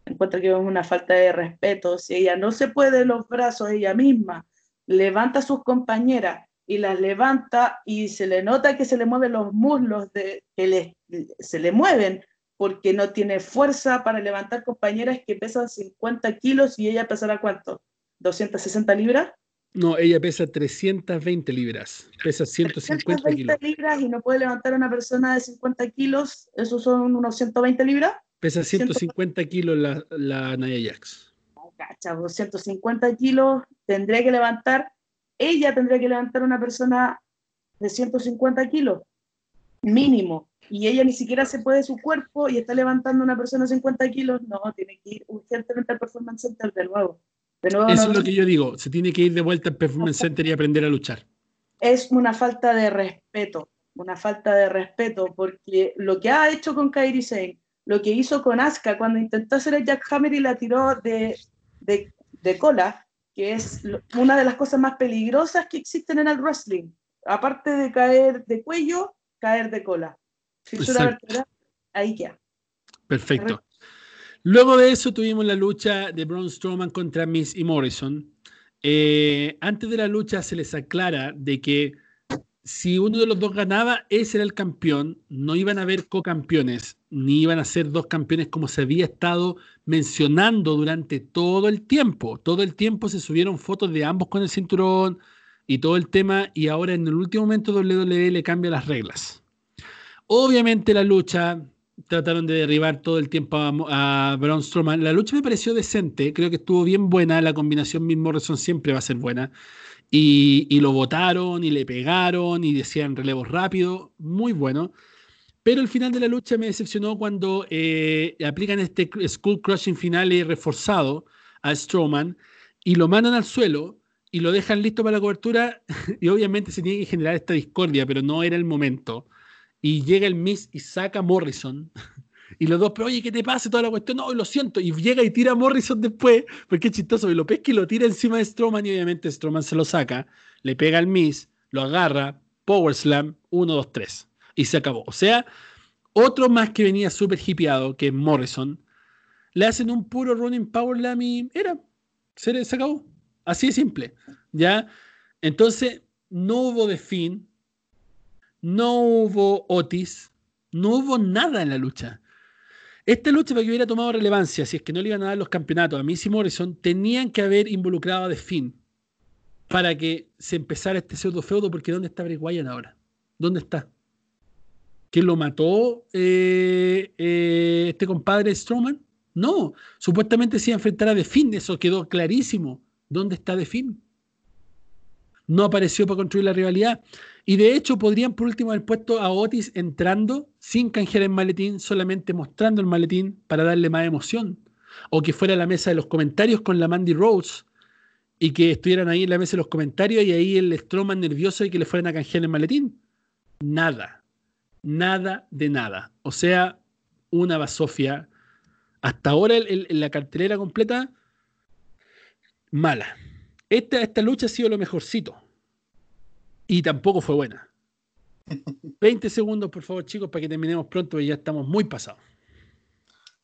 Encuentro que es una falta de respeto. Si ella no se puede los brazos ella misma, levanta a sus compañeras y las levanta y se le nota que se le mueven los muslos, de, que le, se le mueven porque no tiene fuerza para levantar compañeras que pesan 50 kilos y ella pesará cuánto? ¿260 libras? No, ella pesa 320 libras, pesa 150 kilos. libras y no puede levantar a una persona de 50 kilos, ¿esos son unos 120 libras? Pesa 150 kilos la, la Naya Jax. Cacha, 150 kilos tendría que levantar ella tendría que levantar a una persona de 150 kilos, mínimo, y ella ni siquiera se puede su cuerpo y está levantando a una persona de 50 kilos, no, tiene que ir urgentemente al Performance Center de nuevo. Eso es lo que yo digo, se tiene que ir de vuelta al Performance Center y aprender a luchar. Es una falta de respeto, una falta de respeto, porque lo que ha hecho con Kairi Sane, lo que hizo con Asuka cuando intentó hacer el jackhammer y la tiró de, de, de cola, que es una de las cosas más peligrosas que existen en el wrestling. Aparte de caer de cuello, caer de cola. Fisura ahí queda. Perfecto. Luego de eso tuvimos la lucha de Braun Strowman contra Miss y Morrison. Eh, antes de la lucha se les aclara de que si uno de los dos ganaba, ese era el campeón, no iban a haber co-campeones, ni iban a ser dos campeones como se había estado mencionando durante todo el tiempo. Todo el tiempo se subieron fotos de ambos con el cinturón y todo el tema, y ahora en el último momento WWE le cambia las reglas. Obviamente la lucha, trataron de derribar todo el tiempo a, Braun Strowman. La lucha me pareció decente, creo que estuvo bien buena, la combinación mismo Morrison siempre va a ser buena. Y, lo votaron y le pegaron y decían relevos rápido, muy bueno. Pero el final de la lucha me decepcionó cuando eh, aplican este Skull Crushing final reforzado a Strowman y lo mandan al suelo y lo dejan listo para la cobertura. y obviamente se tiene que generar esta discordia, pero no era el momento. Y llega el Miss y saca Morrison y los dos, pero oye, ¿qué te pasa? Toda la cuestión, no, lo siento. Y llega y tira a Morrison después, porque es chistoso. Y lo pesca y lo tira encima de Strowman y obviamente Strowman se lo saca, le pega al Miss, lo agarra, Power Slam, 1, 2, 3. Y se acabó. O sea, otro más que venía súper hipeado, que es Morrison, le hacen un puro running Power Slam y era, se, se acabó. Así de simple. ¿Ya? Entonces, no hubo de fin, no hubo Otis, no hubo nada en la lucha. Esta lucha, para que hubiera tomado relevancia, si es que no le iban a dar los campeonatos a Missy Morrison, tenían que haber involucrado a The para que se empezara este pseudo feudo, porque ¿dónde está Bray Wyatt ahora? ¿Dónde está? ¿Que lo mató eh, eh, este compadre Strowman? No, supuestamente se iba a enfrentar a The eso quedó clarísimo. ¿Dónde está The? No apareció para construir la rivalidad. Y de hecho podrían por último haber puesto a Otis entrando sin canjear el maletín, solamente mostrando el maletín para darle más emoción. O que fuera a la mesa de los comentarios con la Mandy Rose y que estuvieran ahí en la mesa de los comentarios y ahí el Strowman nervioso y que le fueran a canjear el maletín. Nada. Nada de nada. O sea, una basofia. Hasta ahora en la cartelera completa, mala. Esta, esta lucha ha sido lo mejorcito. Y tampoco fue buena. 20 segundos, por favor, chicos, para que terminemos pronto, porque ya estamos muy pasados.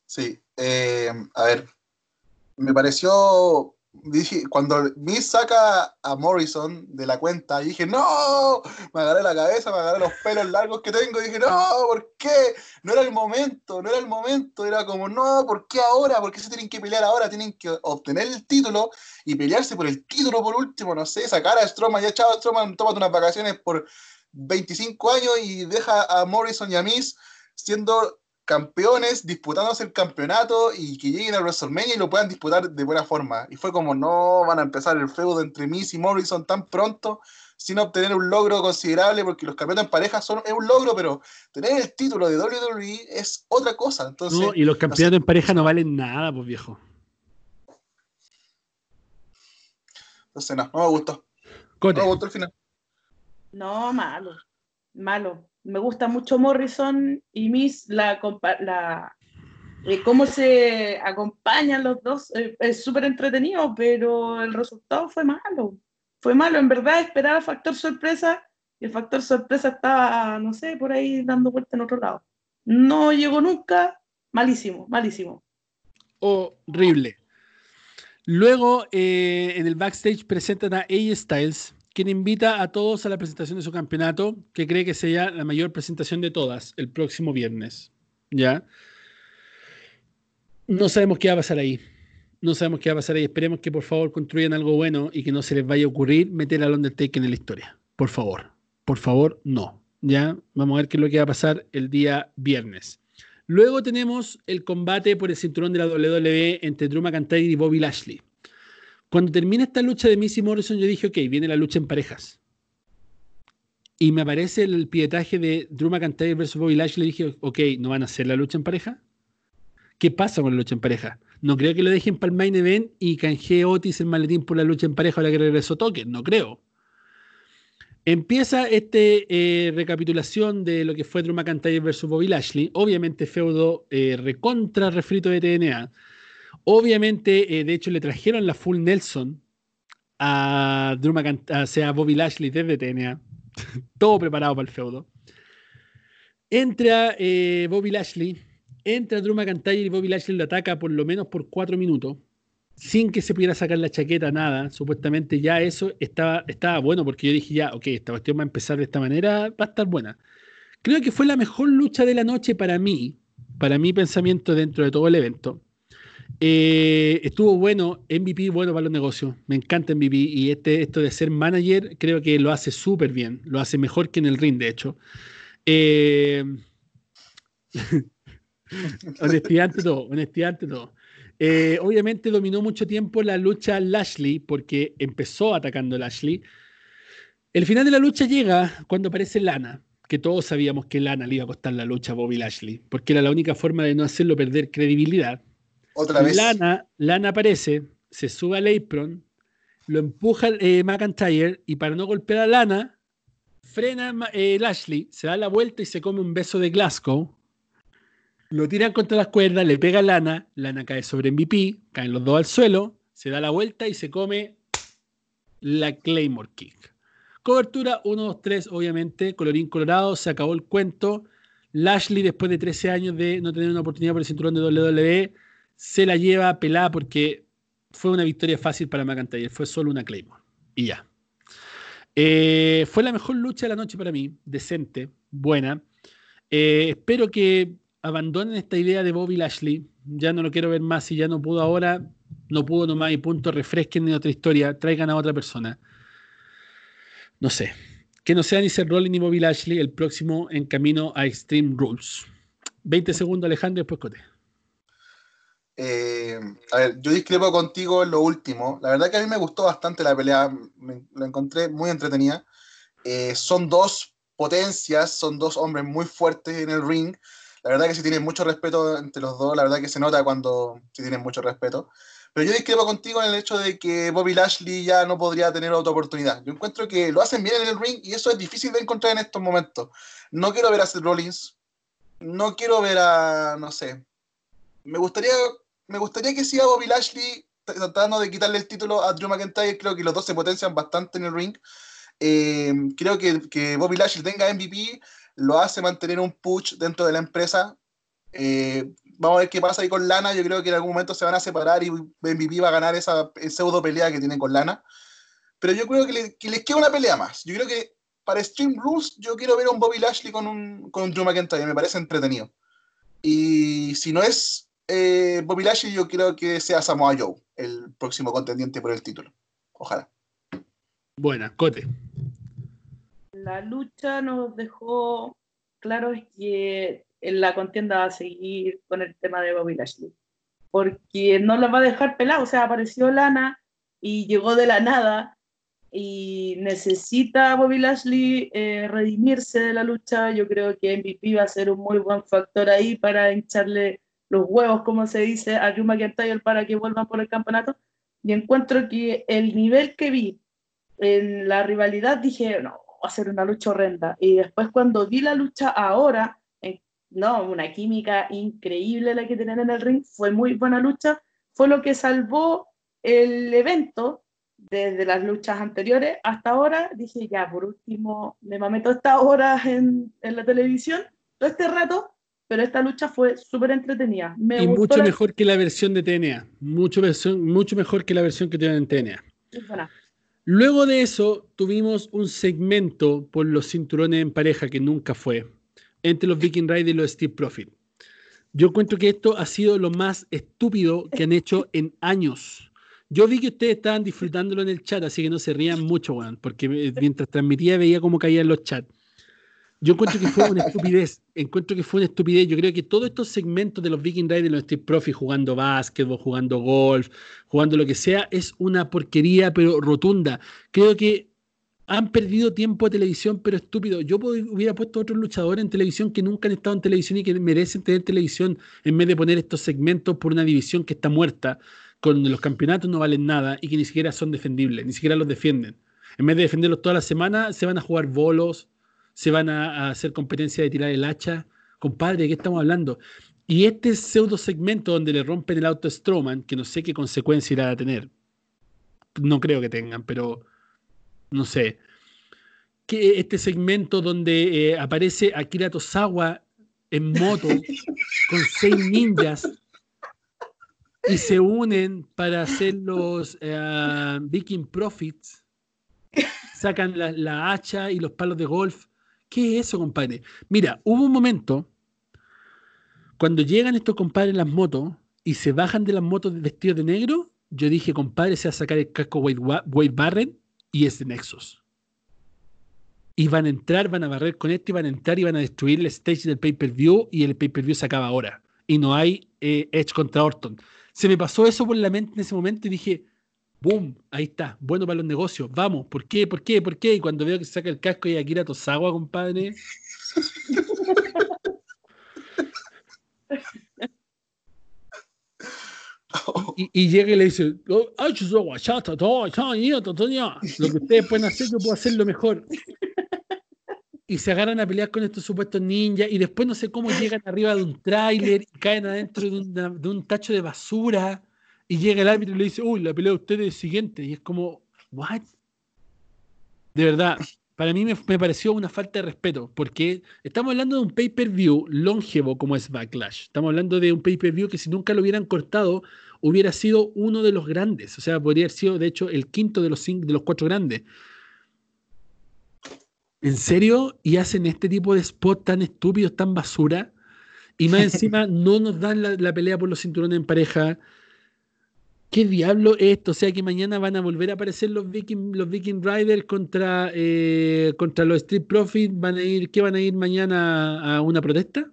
Sí, eh, a ver, me pareció dije, cuando Miss saca a Morrison de la cuenta, dije, no, me agarré la cabeza, me agarré los pelos largos que tengo, y dije, no, ¿por qué? No era el momento, no era el momento, era como, no, ¿por qué ahora? ¿Por qué se tienen que pelear ahora? Tienen que obtener el título y pelearse por el título por último, no sé, sacar a Stroman, ya chao Stroman, tómate unas vacaciones por 25 años y deja a Morrison y a Miss siendo campeones disputándose el campeonato y que lleguen a WrestleMania y lo puedan disputar de buena forma. Y fue como, no van a empezar el feudo entre Miss y Morrison tan pronto sin obtener un logro considerable, porque los campeones en pareja son, es un logro, pero tener el título de WWE es otra cosa. Entonces, y los campeonatos en pareja no valen nada, pues viejo. Entonces, no, no me gustó. No me gustó el final. No, malo. Malo me gusta mucho Morrison y Miss, la, la eh, cómo se acompañan los dos, eh, es súper entretenido, pero el resultado fue malo. Fue malo, en verdad esperaba factor sorpresa y el factor sorpresa estaba, no sé, por ahí dando vuelta en otro lado. No llegó nunca, malísimo, malísimo. Horrible. Luego, eh, en el backstage presentan a AJ Styles, quien invita a todos a la presentación de su campeonato, que cree que sea la mayor presentación de todas el próximo viernes. ¿Ya? No sabemos qué va a pasar ahí. No sabemos qué va a pasar ahí. Esperemos que por favor construyan algo bueno y que no se les vaya a ocurrir meter al Undertaker en la historia. Por favor. Por favor, no. ¿Ya? Vamos a ver qué es lo que va a pasar el día viernes. Luego tenemos el combate por el cinturón de la WWE entre Drew McIntyre y Bobby Lashley. Cuando termina esta lucha de Missy Morrison, yo dije, ok, viene la lucha en parejas. Y me aparece el pietaje de Drew McIntyre versus Bobby Lashley. Le dije, ok, ¿no van a hacer la lucha en pareja? ¿Qué pasa con la lucha en pareja? No creo que lo dejen para el main event y canjee Otis el maletín por la lucha en pareja ahora que regresó Token. No creo. Empieza este eh, recapitulación de lo que fue Drew McIntyre versus Bobby Lashley. Obviamente feudo eh, recontra refrito de TNA. Obviamente, eh, de hecho, le trajeron la full Nelson a Drew sea, Bobby Lashley desde TNA. Todo preparado para el feudo. Entra eh, Bobby Lashley, entra Drew McIntyre y Bobby Lashley lo ataca por lo menos por cuatro minutos, sin que se pudiera sacar la chaqueta, nada. Supuestamente ya eso estaba, estaba bueno, porque yo dije ya, ok, esta cuestión va a empezar de esta manera, va a estar buena. Creo que fue la mejor lucha de la noche para mí, para mi pensamiento dentro de todo el evento. Eh, estuvo bueno, MVP bueno para los negocios. Me encanta MVP y este, esto de ser manager creo que lo hace súper bien. Lo hace mejor que en el ring, de hecho. Eh, honestidad ante todo, honestidad todo. Eh, obviamente dominó mucho tiempo la lucha Lashley porque empezó atacando Lashley. El final de la lucha llega cuando aparece Lana, que todos sabíamos que Lana le iba a costar la lucha a Bobby Lashley, porque era la única forma de no hacerlo perder credibilidad. Lana, Lana aparece, se sube al apron, lo empuja eh, McIntyre y para no golpear a Lana, frena eh, Lashley, se da la vuelta y se come un beso de Glasgow. Lo tiran contra las cuerdas, le pega a Lana, Lana cae sobre MVP, caen los dos al suelo, se da la vuelta y se come la Claymore Kick. Cobertura 1, 2, 3, obviamente, colorín colorado, se acabó el cuento. Lashley, después de 13 años de no tener una oportunidad por el cinturón de WWE, se la lleva pelada porque fue una victoria fácil para McIntyre, fue solo una Claymore y ya. Eh, fue la mejor lucha de la noche para mí, decente, buena. Eh, espero que abandonen esta idea de Bobby Lashley. Ya no lo quiero ver más. Si ya no pudo ahora, no pudo nomás y punto. Refresquen en otra historia. Traigan a otra persona. No sé. Que no sea ni Seth Rollins ni Bobby Lashley el próximo en camino a Extreme Rules. 20 segundos, Alejandro, después Cote. Eh, a ver, yo discrepo contigo en lo último. La verdad que a mí me gustó bastante la pelea, me, la encontré muy entretenida. Eh, son dos potencias, son dos hombres muy fuertes en el ring. La verdad que se tienen mucho respeto entre los dos, la verdad que se nota cuando se tienen mucho respeto. Pero yo discrepo contigo en el hecho de que Bobby Lashley ya no podría tener otra oportunidad. Yo encuentro que lo hacen bien en el ring y eso es difícil de encontrar en estos momentos. No quiero ver a Seth Rollins, no quiero ver a, no sé, me gustaría, me gustaría que siga Bobby Lashley tratando de quitarle el título a Drew McIntyre. Creo que los dos se potencian bastante en el ring. Eh, creo que, que Bobby Lashley tenga MVP lo hace mantener un push dentro de la empresa. Eh, vamos a ver qué pasa ahí con Lana. Yo creo que en algún momento se van a separar y MVP va a ganar esa pseudo pelea que tiene con Lana. Pero yo creo que, les queda una pelea más. Yo creo que para Stream Rules yo quiero ver a un Bobby Lashley con un, con un Drew McIntyre. Me parece entretenido. Y si no es eh, Bobby Lashley, yo creo que sea Samoa Joe el próximo contendiente por el título. Ojalá. Buena, Cote la lucha nos dejó claro que en la contienda va a seguir con el tema de Bobby Lashley, porque no lo va a dejar pelado, o sea, apareció Lana y llegó de la nada y necesita Bobby Lashley eh, redimirse de la lucha, yo creo que MVP va a ser un muy buen factor ahí para hincharle los huevos, como se dice, a Drew McIntyre para que vuelvan por el campeonato, y encuentro que el nivel que vi en la rivalidad, dije, no, a ser una lucha horrenda. Y después cuando vi la lucha ahora, no, una química increíble la que tenían en el ring, fue muy buena lucha, fue lo que salvó el evento desde las luchas anteriores hasta ahora. Dije, ya, por último, me mamé todas estas horas en, en la televisión, todo este rato, pero esta lucha fue súper entretenida. Me y mucho mejor que la versión de TNA, mucho, mucho mejor que la versión que tienen en TNA. Luego de eso, tuvimos un segmento por los cinturones en pareja que nunca fue, entre los Viking Raiders y los Steve Profit. Yo encuentro que esto ha sido lo más estúpido que han hecho en años. Yo vi que ustedes estaban disfrutándolo en el chat, así que no se rían mucho, weón, porque mientras transmitía veía cómo caían los chats. Yo encuentro que fue una estupidez. Encuentro que fue una estupidez. Yo creo que todos estos segmentos de los Viking Riders, los Steve Profit jugando básquetbol, jugando golf, jugando lo que sea, es una porquería, pero rotunda. Creo que han perdido tiempo de televisión, pero estúpido. Yo hubiera puesto a otros luchadores en televisión que nunca han estado en televisión y que merecen tener televisión en vez de poner estos segmentos por una división que está muerta, con los campeonatos no valen nada y que ni siquiera son defendibles, ni siquiera los defienden. En vez de defenderlos toda la semana, se van a jugar bolos, se van a, hacer competencia de tirar el hacha. Compadre, ¿de qué estamos hablando? Y este pseudo segmento donde le rompen el auto a Strowman, que no sé qué consecuencia irá a tener. No creo que tengan, pero no sé. Que este segmento donde eh, aparece Akira Tosawa en moto con seis ninjas y se unen para hacer los eh, Viking Profits, sacan la, hacha y los palos de golf ¿Qué es eso, compadre? Mira, hubo un momento cuando llegan estos compadres en las motos y se bajan de las motos vestidos de negro, yo dije, compadre, se va a sacar el casco Wade, Barren y es de Nexus. Y van a entrar, van a barrer con esto y van a entrar y van a destruir el stage del pay-per-view y el pay-per-view se acaba ahora. Y no hay eh, Edge contra Orton. Se me pasó eso por la mente en ese momento y dije, ¡Boom! Ahí está, bueno para los negocios. Vamos, ¿por qué? ¿Por qué? ¿Por qué? Y cuando veo que saca el casco y Akira Tosawa, compadre. y, y, llega y le dice: Lo que ustedes pueden hacer, yo puedo hacerlo mejor. Y se agarran a pelear con estos supuestos ninjas. Y después no sé cómo llegan arriba de un tráiler y caen adentro de, de un tacho de basura y llega el árbitro y le dice, uy, la pelea de ustedes es siguiente. Y es como, ¿what? De verdad, para mí me, pareció una falta de respeto, porque estamos hablando de un pay-per-view longevo como es Backlash. Estamos hablando de un pay-per-view que si nunca lo hubieran cortado, hubiera sido uno de los grandes. O sea, podría haber sido, de hecho, el quinto de los, de los cuatro grandes. ¿En serio? ¿Y hacen este tipo de spot tan estúpidos, tan basura? Y más encima no nos dan la, la pelea por los cinturones en pareja ¿Qué diablo es esto? O sea que mañana van a volver a aparecer los Viking, los Viking Riders contra, eh, contra los Street Profits. ¿Van a ir, ¿Qué van a ir mañana a una protesta?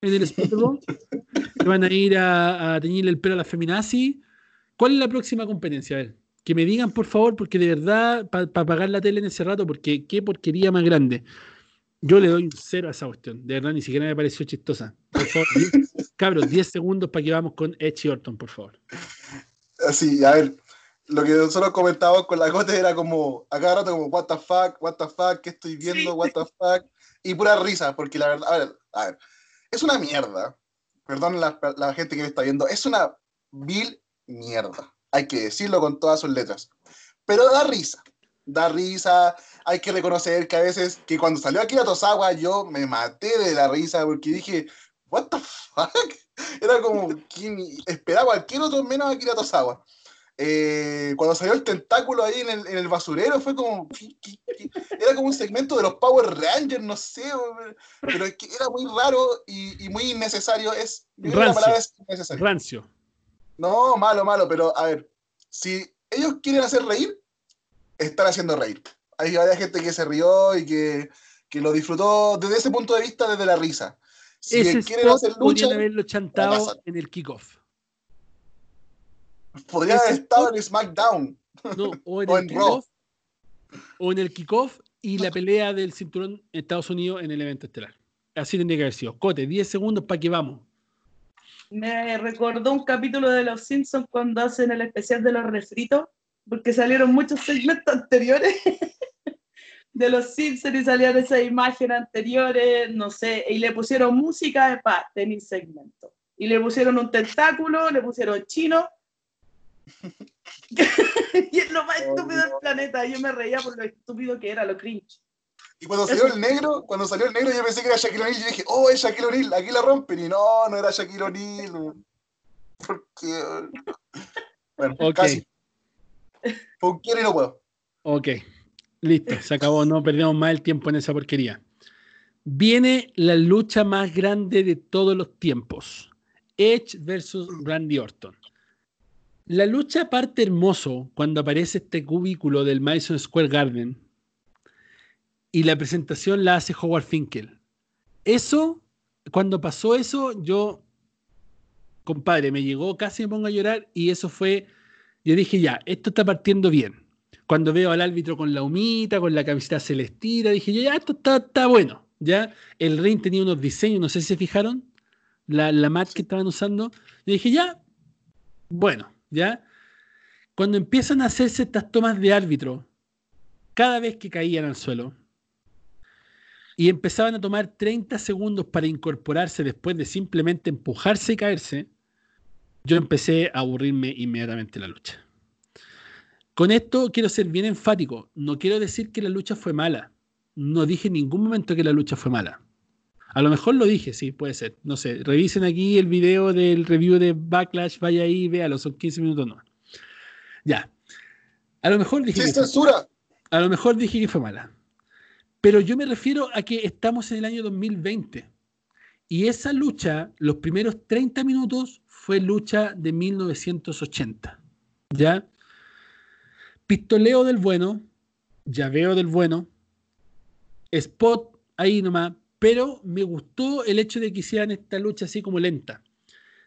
¿En el Se van a ir a, a teñirle el pelo a la feminazi. ¿Cuál es la próxima competencia? A ver, que me digan por favor, porque de verdad, para pagar la tele en ese rato, porque qué porquería más grande. Yo le doy un cero a esa cuestión. De verdad, ni siquiera me pareció chistosa. Por favor, cabros, 10 segundos para que vamos con Edge y Orton, por favor. Así, a ver, lo que nosotros comentábamos con la Cote era como, a cada rato como, what the fuck, what the fuck, ¿qué estoy viendo? What the fuck. Y pura risa, porque la verdad, a ver, a ver, es una mierda. Perdón la, la gente que me está viendo, es una vil mierda. Hay que decirlo con todas sus letras. Pero da risa, da risa. Hay que reconocer que a veces, que cuando salió Akira Tosawa, yo me maté de la risa porque dije, what the fuck? Era como, ¿quién esperaba cualquier otro menos Akira Tosawa. Eh, cuando salió el tentáculo ahí en el, en el basurero, fue como. Era como un segmento de los Power Rangers, no sé, pero es que era muy raro y, y muy innecesario. Es, Rancio. Es innecesario. Rancio. No, malo, malo, pero a ver, si ellos quieren hacer reír, están haciendo reír. Hay varias gente que se rió y que, que lo disfrutó desde ese punto de vista, desde la risa. Si Ese quieren hacer lucha, haberlo chantado en el kickoff. Podría haber estado en SmackDown. No, o en, el kickoff. O en el kickoff y la pelea del cinturón en Estados Unidos en el evento estelar. Así tendría que haber sido. Cote, 10 segundos para que vamos. Me recordó un capítulo de Los Simpsons cuando hacen el especial de los refritos, porque salieron muchos segmentos anteriores de Los Simpsons y salían esas imágenes anteriores, no sé, y le pusieron música de paz en el segmento. Y le pusieron un tentáculo, le pusieron chino y es lo más oh, estúpido del planeta. Yo me reía por lo estúpido que era, lo cringe. Y cuando salió el negro, cuando salió el negro, yo pensé que era Shaquille O'Neal. Yo dije, oh, es Shaquille O'Neal, aquí la rompen. Y no, no era Shaquille O'Neal. Porque. Bueno, casi. ¿Por qué no puedo? Ok, listo, se acabó. No perdemos más el tiempo en esa porquería. Viene la lucha más grande de todos los tiempos: Edge versus Randy Orton. La lucha parte hermoso cuando aparece este cubículo del Madison Square Garden y la presentación la hace Howard Finkel. Eso, cuando pasó eso, yo, compadre, me llegó casi me pongo a llorar y eso fue, yo dije ya, esto está partiendo bien. Cuando veo al árbitro con la humita, con la camiseta celestina, dije ya, esto está, bueno. Ya, el ring tenía unos diseños, no sé si se fijaron, la, la mat que estaban usando. Yo dije, ya, bueno, ¿ya? Cuando empiezan a hacerse estas tomas de árbitro, cada vez que caían al suelo, y empezaban a tomar 30 segundos para incorporarse después de simplemente empujarse y caerse, yo empecé a aburrirme inmediatamente la lucha. Con esto quiero ser bien enfático. No quiero decir que la lucha fue mala. No dije en ningún momento que la lucha fue mala. A lo mejor lo dije, sí, puede ser. No sé, revisen aquí el video del review de Backlash, vaya ahí, véalo, son 15 minutos no. Ya. A lo mejor dije. que censura! a lo mejor dije que fue mala. Pero yo me refiero a que estamos en el año 2020. Y esa lucha, los primeros 30 minutos, fue lucha de 1980. ¿Ya? Pistoleo del bueno, llaveo del bueno, spot ahí nomás, pero me gustó el hecho de que hicieran esta lucha así como lenta.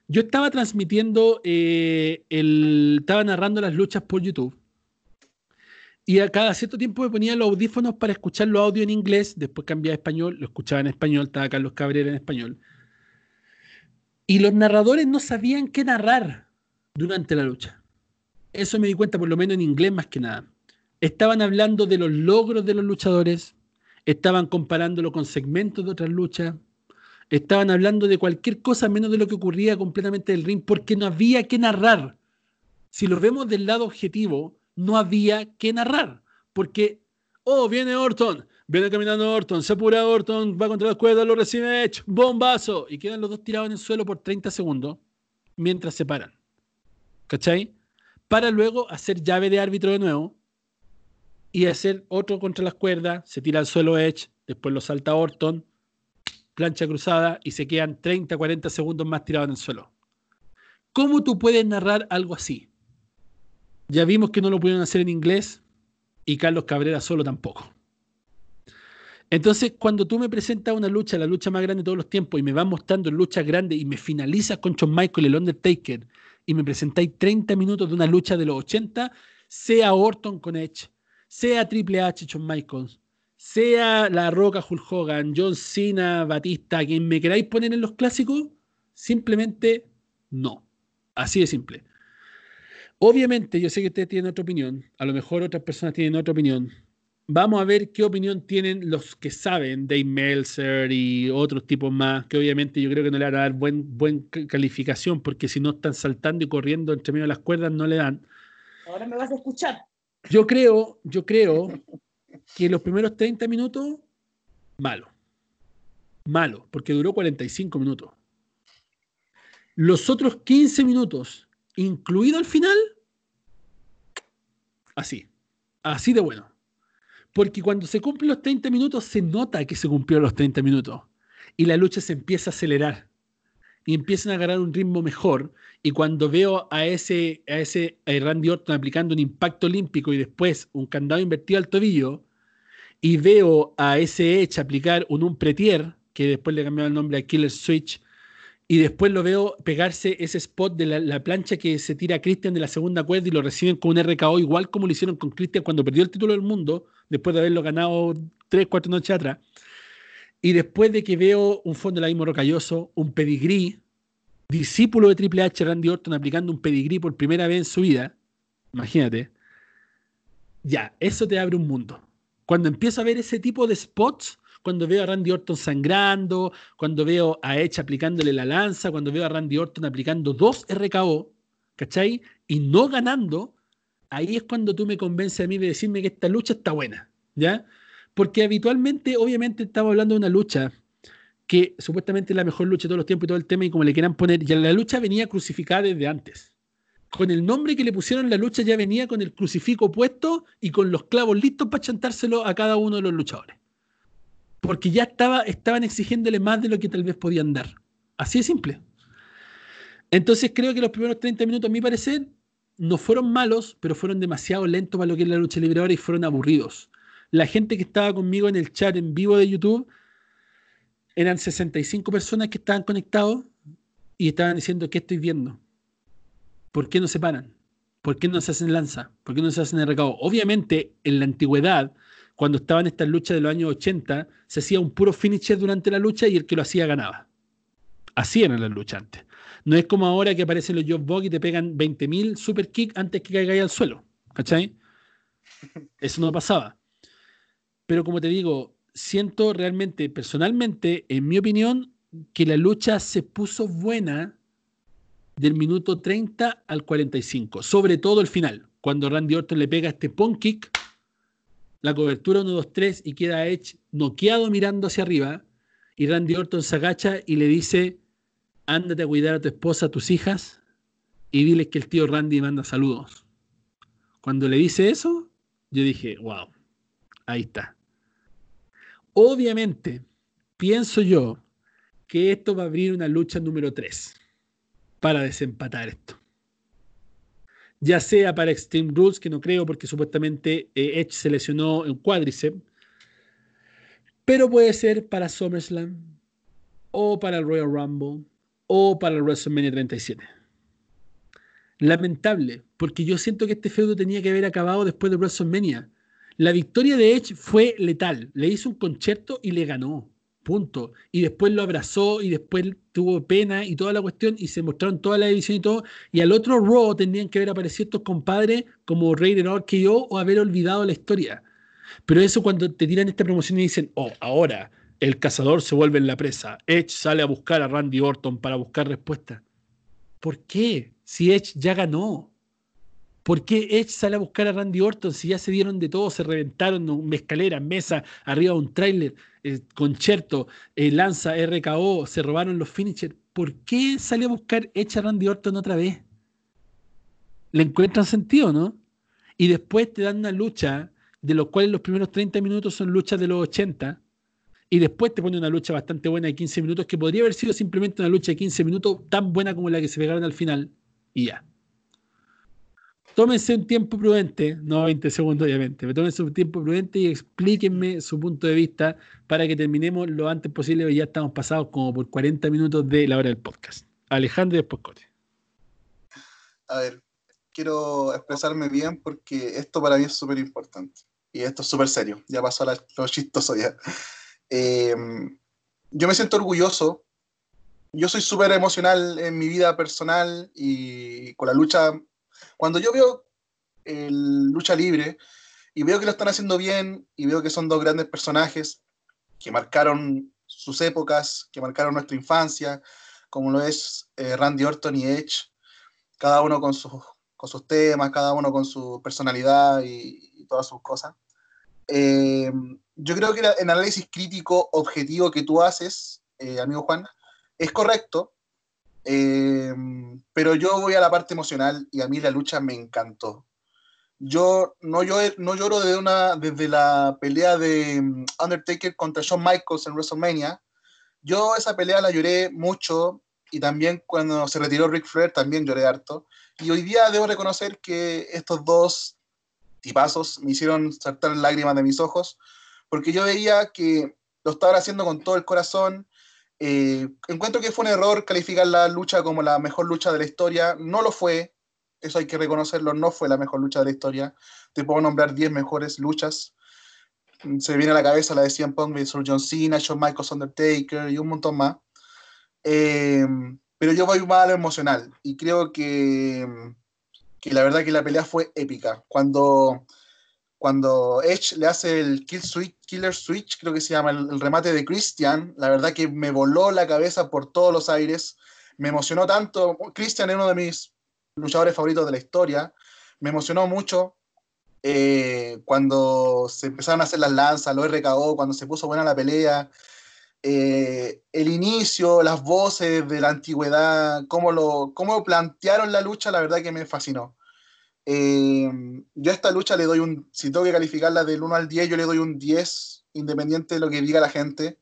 Yo estaba transmitiendo, eh, el, estaba narrando las luchas por YouTube y a cada cierto tiempo me ponía los audífonos para escuchar los audio en inglés, después cambiaba a español, lo escuchaba en español, estaba Carlos Cabrera en español. Y los narradores no sabían qué narrar durante la lucha. Eso me di cuenta por lo menos en inglés más que nada. Estaban hablando de los logros de los luchadores, estaban comparándolo con segmentos de otras luchas, estaban hablando de cualquier cosa menos de lo que ocurría completamente del ring, porque no había que narrar. Si lo vemos del lado objetivo, no había que narrar, porque, oh, viene Orton, viene caminando Orton, se apura Orton, va contra la cuerda, lo recibe Edge, bombazo, y quedan los dos tirados en el suelo por 30 segundos mientras se paran. ¿Cachai? Para luego hacer llave de árbitro de nuevo y hacer otro contra las cuerdas, se tira al suelo Edge, después lo salta Orton, plancha cruzada y se quedan 30, 40 segundos más tirados en el suelo. ¿Cómo tú puedes narrar algo así? Ya vimos que no lo pudieron hacer en inglés y Carlos Cabrera solo tampoco. Entonces, cuando tú me presentas una lucha, la lucha más grande de todos los tiempos, y me vas mostrando luchas grandes y me finalizas con Shawn Michael, el Undertaker, y me presentáis 30 minutos de una lucha de los 80, sea Orton con Edge, sea Triple H, Shawn Michaels, sea La Roca, Hulk Hogan, John Cena, Batista, quien me queráis poner en los clásicos, simplemente no. Así de simple. Obviamente, yo sé que ustedes tienen otra opinión, a lo mejor otras personas tienen otra opinión, Vamos a ver qué opinión tienen los que saben, Dave Meltzer y otros tipos más, que obviamente yo creo que no le van a dar buen, buen calificación, porque si no están saltando y corriendo entre medio de las cuerdas, no le dan. Ahora me vas a escuchar. Yo creo, yo creo que los primeros 30 minutos, malo. Malo, porque duró 45 minutos. Los otros 15 minutos, incluido el final, así. Así de bueno. Porque cuando se cumplen los 30 minutos, se nota que se cumplieron los 30 minutos. Y la lucha se empieza a acelerar. Y empiezan a agarrar un ritmo mejor. Y cuando veo a ese, a ese Randy Orton aplicando un impacto olímpico y después un candado invertido al tobillo, y veo a ese Edge aplicar un un pretier, que después le cambió el nombre a Killer Switch, y después lo veo pegarse ese spot de la, plancha que se tira a Christian de la segunda cuerda y lo reciben con un RKO, igual como lo hicieron con Christian cuando perdió el título del mundo, después de haberlo ganado tres, cuatro noches atrás. Y después de que veo un fondo de la mismo rocalloso, un pedigrí, discípulo de Triple H, Randy Orton, aplicando un pedigrí por primera vez en su vida, imagínate, ya, eso te abre un mundo. Cuando empiezo a ver ese tipo de spots, cuando veo a Randy Orton sangrando, cuando veo a Edge aplicándole la lanza, cuando veo a Randy Orton aplicando dos RKO, ¿cachai? Y no ganando, ahí es cuando tú me convences a mí de decirme que esta lucha está buena, ¿ya? Porque habitualmente, obviamente, estamos hablando de una lucha que supuestamente es la mejor lucha de todos los tiempos y todo el tema, y como le quieran poner, ya la lucha venía crucificada desde antes. Con el nombre que le pusieron la lucha ya venía con el crucifijo puesto y con los clavos listos para chantárselo a cada uno de los luchadores porque ya estaba, estaban exigiéndole más de lo que tal vez podían dar. Así de simple. Entonces creo que los primeros 30 minutos, a mi parecer, no fueron malos, pero fueron demasiado lentos para lo que es la lucha libre y fueron aburridos. La gente que estaba conmigo en el chat en vivo de YouTube eran 65 personas que estaban conectados y estaban diciendo, ¿qué estoy viendo? ¿Por qué no se paran? ¿Por qué no se hacen lanza? ¿Por qué no se hacen el? Obviamente, en la antigüedad, cuando estaban estas luchas de los años 80, se hacía un puro finisher durante la lucha y el que lo hacía ganaba. Así eran las luchas antes. No es como ahora que aparecen los Job Bog y te pegan 20.000 super kick antes que caigáis al suelo. ¿Cachai? Eso no pasaba. Pero como te digo, siento realmente, personalmente, en mi opinión, que la lucha se puso buena del minuto 30 al 45, sobre todo el final, cuando Randy Orton le pega este punk kick la cobertura 1-2-3 y queda Edge noqueado mirando hacia arriba. Y Randy Orton se agacha y le dice: Ándate a cuidar a tu esposa, a tus hijas, y diles que el tío Randy manda saludos. Cuando le dice eso, yo dije: Wow, ahí está. Obviamente, pienso yo que esto va a abrir una lucha número 3 para desempatar esto ya sea para Extreme Rules, que no creo porque supuestamente eh, Edge se lesionó en cuádriceps, pero puede ser para SummerSlam, o para el Royal Rumble, o para el WrestleMania 37. Lamentable, porque yo siento que este feudo tenía que haber acabado después de WrestleMania. La victoria de Edge fue letal, le hizo un concierto y le ganó. Punto. Y después lo abrazó y después tuvo pena y toda la cuestión y se mostraron toda la edición y todo. Y al otro Raw tendrían que haber aparecido estos compadres como Raiden que yo o haber olvidado la historia. Pero eso cuando te tiran esta promoción y dicen, oh, ahora el cazador se vuelve en la presa. Edge sale a buscar a Randy Orton para buscar respuesta. ¿Por qué? Si Edge ya ganó. ¿Por qué Edge sale a buscar a Randy Orton si ya se dieron de todo, se reventaron una escalera, mesa, arriba un tráiler, eh, concierto, eh, lanza, RKO, se robaron los finishers? ¿Por qué sale a buscar Edge a Randy Orton otra vez? ¿Le encuentran sentido, no? Y después te dan una lucha, de los cuales los primeros 30 minutos son luchas de los 80, y después te pone una lucha bastante buena de 15 minutos, que podría haber sido simplemente una lucha de 15 minutos tan buena como la que se pegaron al final, y ya. tómense un tiempo prudente, no 20 segundos obviamente, pero tómense un tiempo prudente y explíquenme su punto de vista para que terminemos lo antes posible, ya estamos pasados como por 40 minutos de la hora del podcast. Alejandro y después Cote. A ver, quiero expresarme bien porque esto para mí es súper importante y esto es súper serio, ya pasó a lo chistoso ya. Eh, yo me siento orgulloso, yo soy súper emocional en mi vida personal y con la lucha cuando yo veo el lucha libre y veo que lo están haciendo bien y veo que son dos grandes personajes que marcaron sus épocas, que marcaron nuestra infancia, como lo es eh, Randy Orton y Edge, cada uno con sus, con sus temas, cada uno con su personalidad y, todas sus cosas. Eh, yo creo que el análisis crítico objetivo que tú haces, eh, amigo Juan, es correcto, eh, pero yo voy a la parte emocional y a mí la lucha me encantó. Yo no, yo, no lloro desde, una, desde la pelea de mm, Undertaker contra Shawn Michaels en WrestleMania. Yo esa pelea la lloré mucho y también cuando se retiró Ric Flair también lloré harto. Y hoy día debo reconocer que estos dos tipazos me hicieron saltar lágrimas de mis ojos porque yo veía que lo estaban haciendo con todo el corazón, eh, encuentro que fue un error calificar la lucha como la mejor lucha de la historia. No lo fue, eso hay que reconocerlo, no fue la mejor lucha de la historia. Te puedo nombrar 10 mejores luchas. Se viene a la cabeza la de CM Punk versus John Cena, Shawn Michaels Undertaker y un montón más. Eh, pero yo voy más a lo emocional y creo que, que la verdad que la pelea fue épica. Cuando cuando Edge le hace el kill switch, Killer Switch, creo que se llama el, remate de Christian, la verdad que me voló la cabeza por todos los aires, me emocionó tanto. Christian es uno de mis luchadores favoritos de la historia, me emocionó mucho eh, cuando se empezaron a hacer las lanzas, lo RKO, cuando se puso buena la pelea, eh, el inicio, las voces de la antigüedad, cómo, lo, cómo plantearon la lucha, la verdad que me fascinó. Eh, yo a esta lucha le doy un, si tengo que calificarla del 1 al 10, yo le doy un 10, independiente de lo que diga la gente.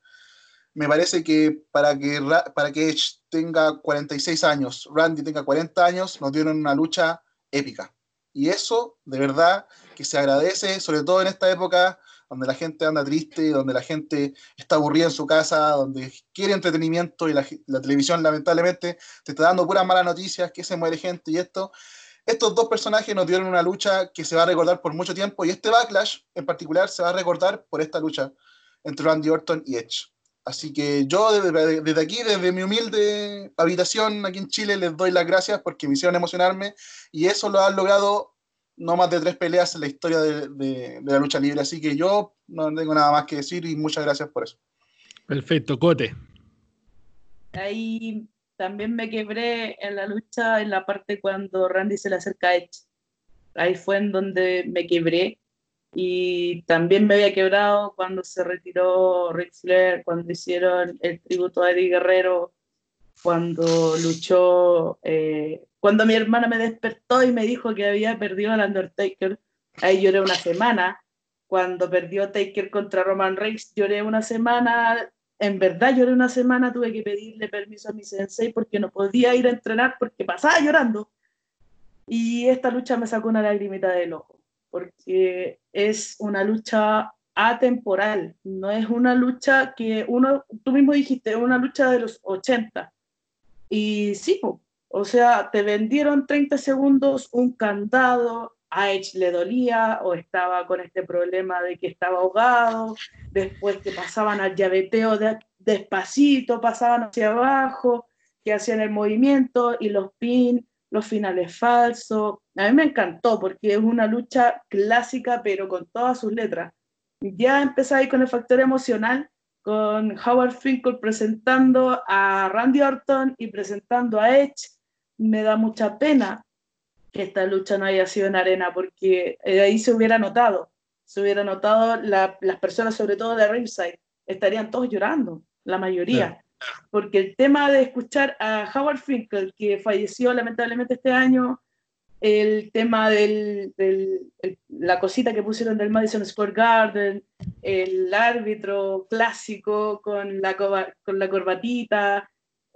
Me parece que para que, para que Edge tenga 46 años, Randy tenga 40 años, nos dieron una lucha épica. Y eso, de verdad, que se agradece, sobre todo en esta época donde la gente anda triste, donde la gente está aburrida en su casa, donde quiere entretenimiento y la, la televisión lamentablemente te está dando puras malas noticias, que se muere gente y esto estos dos personajes nos dieron una lucha que se va a recordar por mucho tiempo y este backlash en particular se va a recordar por esta lucha entre Randy Orton y Edge. Así que yo desde, aquí, desde mi humilde habitación aquí en Chile, les doy las gracias porque me hicieron emocionarme y eso lo han logrado no más de tres peleas en la historia de, de la lucha libre. Así que yo no tengo nada más que decir y muchas gracias por eso. Perfecto, Cote. Ahí también me quebré en la lucha en la parte cuando Randy se le acerca a Edge. Ahí fue en donde me quebré. Y también me había quebrado cuando se retiró Ric Flair, cuando hicieron el tributo a Eddie Guerrero, cuando luchó, eh, cuando mi hermana me despertó y me dijo que había perdido al Undertaker. Ahí lloré una semana. Cuando perdió Taker contra Roman Reigns, lloré una semana en verdad lloré una semana, tuve que pedirle permiso a mi sensei porque no podía ir a entrenar porque pasaba llorando. Y esta lucha me sacó una lagrimita del ojo, porque es una lucha atemporal, no es una lucha que uno, tú mismo dijiste, es una lucha de los 80. Y sí, o sea, te vendieron 30 segundos, un candado, a Edge le dolía o estaba con este problema de que estaba ahogado, después que pasaban al llaveteo de, despacito, pasaban hacia abajo, que hacían el movimiento y los pin, los finales falsos. A mí me encantó porque es una lucha clásica pero con todas sus letras. Ya empezáis con el factor emocional, con Howard Finkel presentando a Randy Orton y presentando a Edge. Me da mucha pena que esta lucha no haya sido en arena, porque eh, ahí se hubiera notado, se hubiera notado las personas, sobre todo de Ringside, estarían todos llorando, la mayoría. Porque el tema de escuchar a Howard Finkel, que falleció lamentablemente este año, el tema de la cosita que pusieron del Madison Square Garden, el árbitro clásico con la, con la corbatita,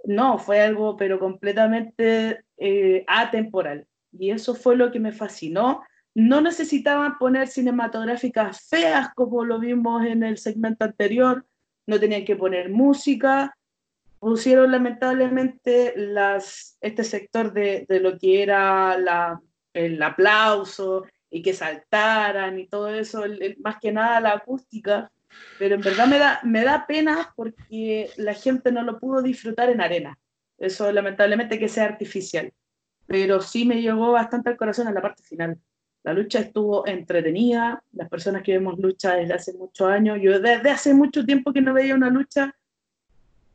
no, fue algo pero completamente eh, atemporal y eso fue lo que me fascinó. No necesitaban poner cinematográficas feas como lo vimos en el segmento anterior, no tenían que poner música, pusieron lamentablemente las, este sector de, lo que era la, el aplauso y que saltaran y todo eso, más que nada la acústica, pero en verdad me da, me da pena porque la gente no lo pudo disfrutar en arena. Eso lamentablemente que sea artificial, pero sí me llegó bastante al corazón en la parte final. La lucha estuvo entretenida, las personas que vemos lucha desde hace muchos años, yo desde hace mucho tiempo que no veía una lucha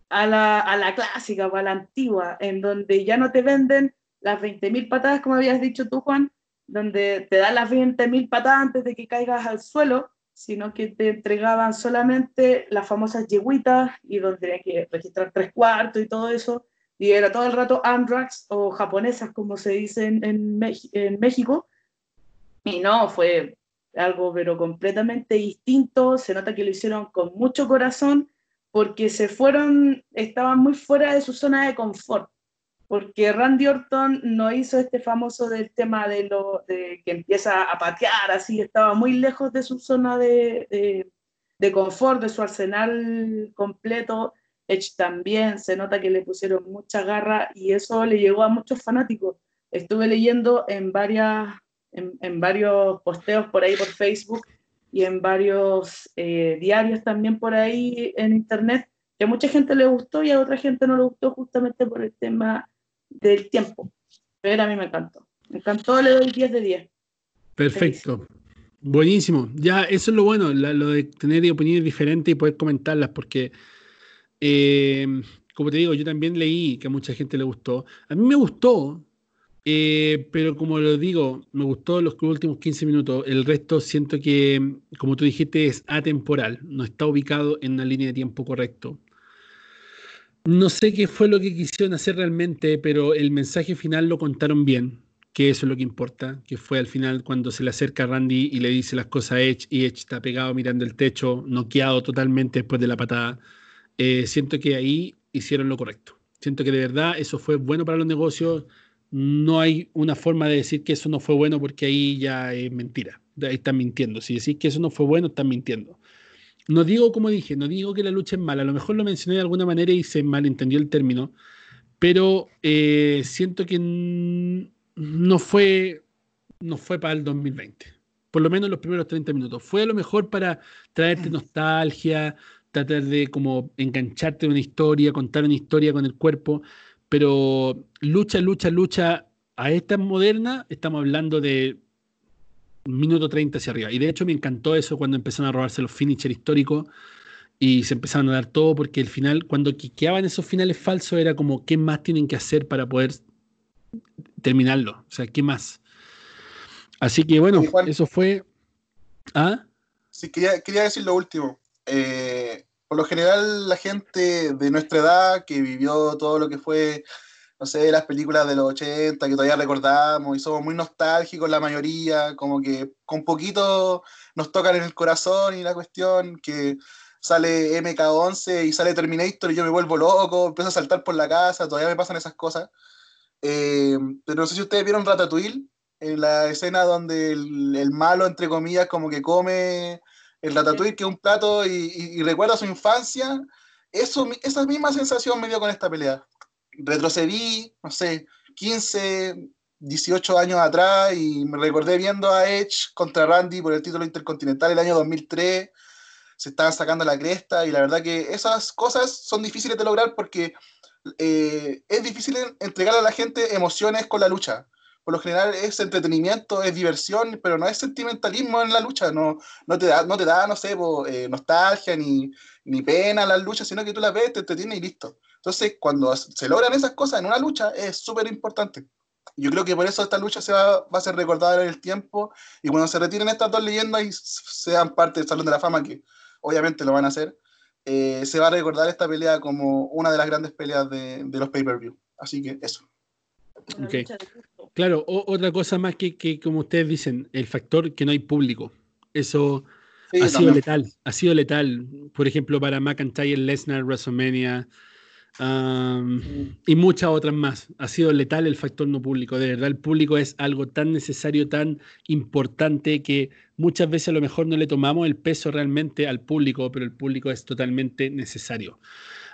a la, a la clásica o a la antigua, en donde ya no te venden las 20.000 patadas, como habías dicho tú, Juan, donde te dan las 20.000 patadas antes de que caigas al suelo, sino que te entregaban solamente las famosas yegüitas y donde tenías que registrar tres cuartos y todo eso, y era todo el rato Andrax o japonesas, como se dice en, México, y no, fue algo pero completamente distinto, se nota que lo hicieron con mucho corazón, porque se fueron, estaban muy fuera de su zona de confort porque Randy Orton no hizo este famoso del tema de, lo, de que empieza a patear, así estaba muy lejos de su zona de, de, confort, de su arsenal completo. Edge también se nota que le pusieron mucha garra y eso le llegó a muchos fanáticos. Estuve leyendo en, varias, en, varios posteos por ahí por Facebook y en varios eh, diarios también por ahí en internet que a mucha gente le gustó y a otra gente no le gustó justamente por el tema del tiempo. Pero a mí me encantó. Me encantó, le doy 10 de 10. Perfecto. Buenísimo. Ya, eso es lo bueno, lo de tener opiniones diferentes y poder comentarlas, porque, eh, como te digo, yo también leí que a mucha gente le gustó. A mí me gustó, eh, pero como lo digo, me gustó los últimos 15 minutos. El resto siento que, como tú dijiste, es atemporal, no está ubicado en una línea de tiempo correcto. No sé qué fue lo que quisieron hacer realmente, pero el mensaje final lo contaron bien, que eso es lo que importa, que fue al final cuando se le acerca Randy y le dice las cosas a Edge y Edge está pegado mirando el techo, noqueado totalmente después de la patada. Eh, siento que ahí hicieron lo correcto. Siento que de verdad eso fue bueno para los negocios. No hay una forma de decir que eso no fue bueno porque ahí ya es mentira. Ahí están mintiendo. Si decís que eso no fue bueno, están mintiendo. No digo, como dije, no digo que la lucha es mala, a lo mejor lo mencioné de alguna manera y se malentendió el término, pero eh, siento que no fue, no fue para el 2020, por lo menos los primeros 30 minutos. Fue a lo mejor para traerte nostalgia, tratar de como engancharte en una historia, contar una historia con el cuerpo, pero lucha, lucha, lucha a esta moderna, estamos hablando de minuto 30 hacia arriba. Y de hecho me encantó eso cuando empezaron a robarse los finishers históricos y se empezaron a dar todo porque el final, cuando quiqueaban esos finales falsos, era como, ¿qué más tienen que hacer para poder terminarlo? O sea, ¿qué más? Así que bueno, eso fue... ¿Ah? Sí, quería, quería decir lo último. Eh, por lo general, la gente de nuestra edad que vivió todo lo que fue no sé, las películas de los 80 que todavía recordamos y somos muy nostálgicos la mayoría, como que con poquito nos tocan en el corazón y la cuestión que sale MK11 y sale Terminator y yo me vuelvo loco, empiezo a saltar por la casa, todavía me pasan esas cosas. Eh, pero no sé si ustedes vieron Ratatouille, en la escena donde el, malo, entre comillas, como que come el Ratatouille, que es un plato, y, y recuerda su infancia. Eso, esa misma sensación me dio con esta pelea retrocedí, no sé, 15, 18 años atrás y me recordé viendo a Edge contra Randy por el título intercontinental el año 2003. Se estaban sacando la cresta y la verdad que esas cosas son difíciles de lograr porque eh, es difícil entregar a la gente emociones con la lucha. Por lo general es entretenimiento, es diversión, pero no es sentimentalismo en la lucha. No, no, te, da, no te da, no sé, eh, nostalgia ni, ni pena la lucha, sino que tú la ves, te entretiene y listo. Entonces, cuando se logran esas cosas en una lucha, es súper importante. Yo creo que por eso esta lucha se va, a ser recordada en el tiempo y cuando se retiren estas dos leyendas y sean parte del Salón de la Fama, que obviamente lo van a hacer, eh, se va a recordar esta pelea como una de las grandes peleas de, los pay-per-view. Así que eso. Claro, otra cosa más que, que, como ustedes dicen, el factor que no hay público. Eso ha sido letal, ha sido letal. Por ejemplo, para McIntyre, Lesnar, WrestleMania, y muchas otras más. Ha sido letal el factor no público. De verdad, el público es algo tan necesario, tan importante que muchas veces a lo mejor no le tomamos el peso realmente al público, pero el público es totalmente necesario.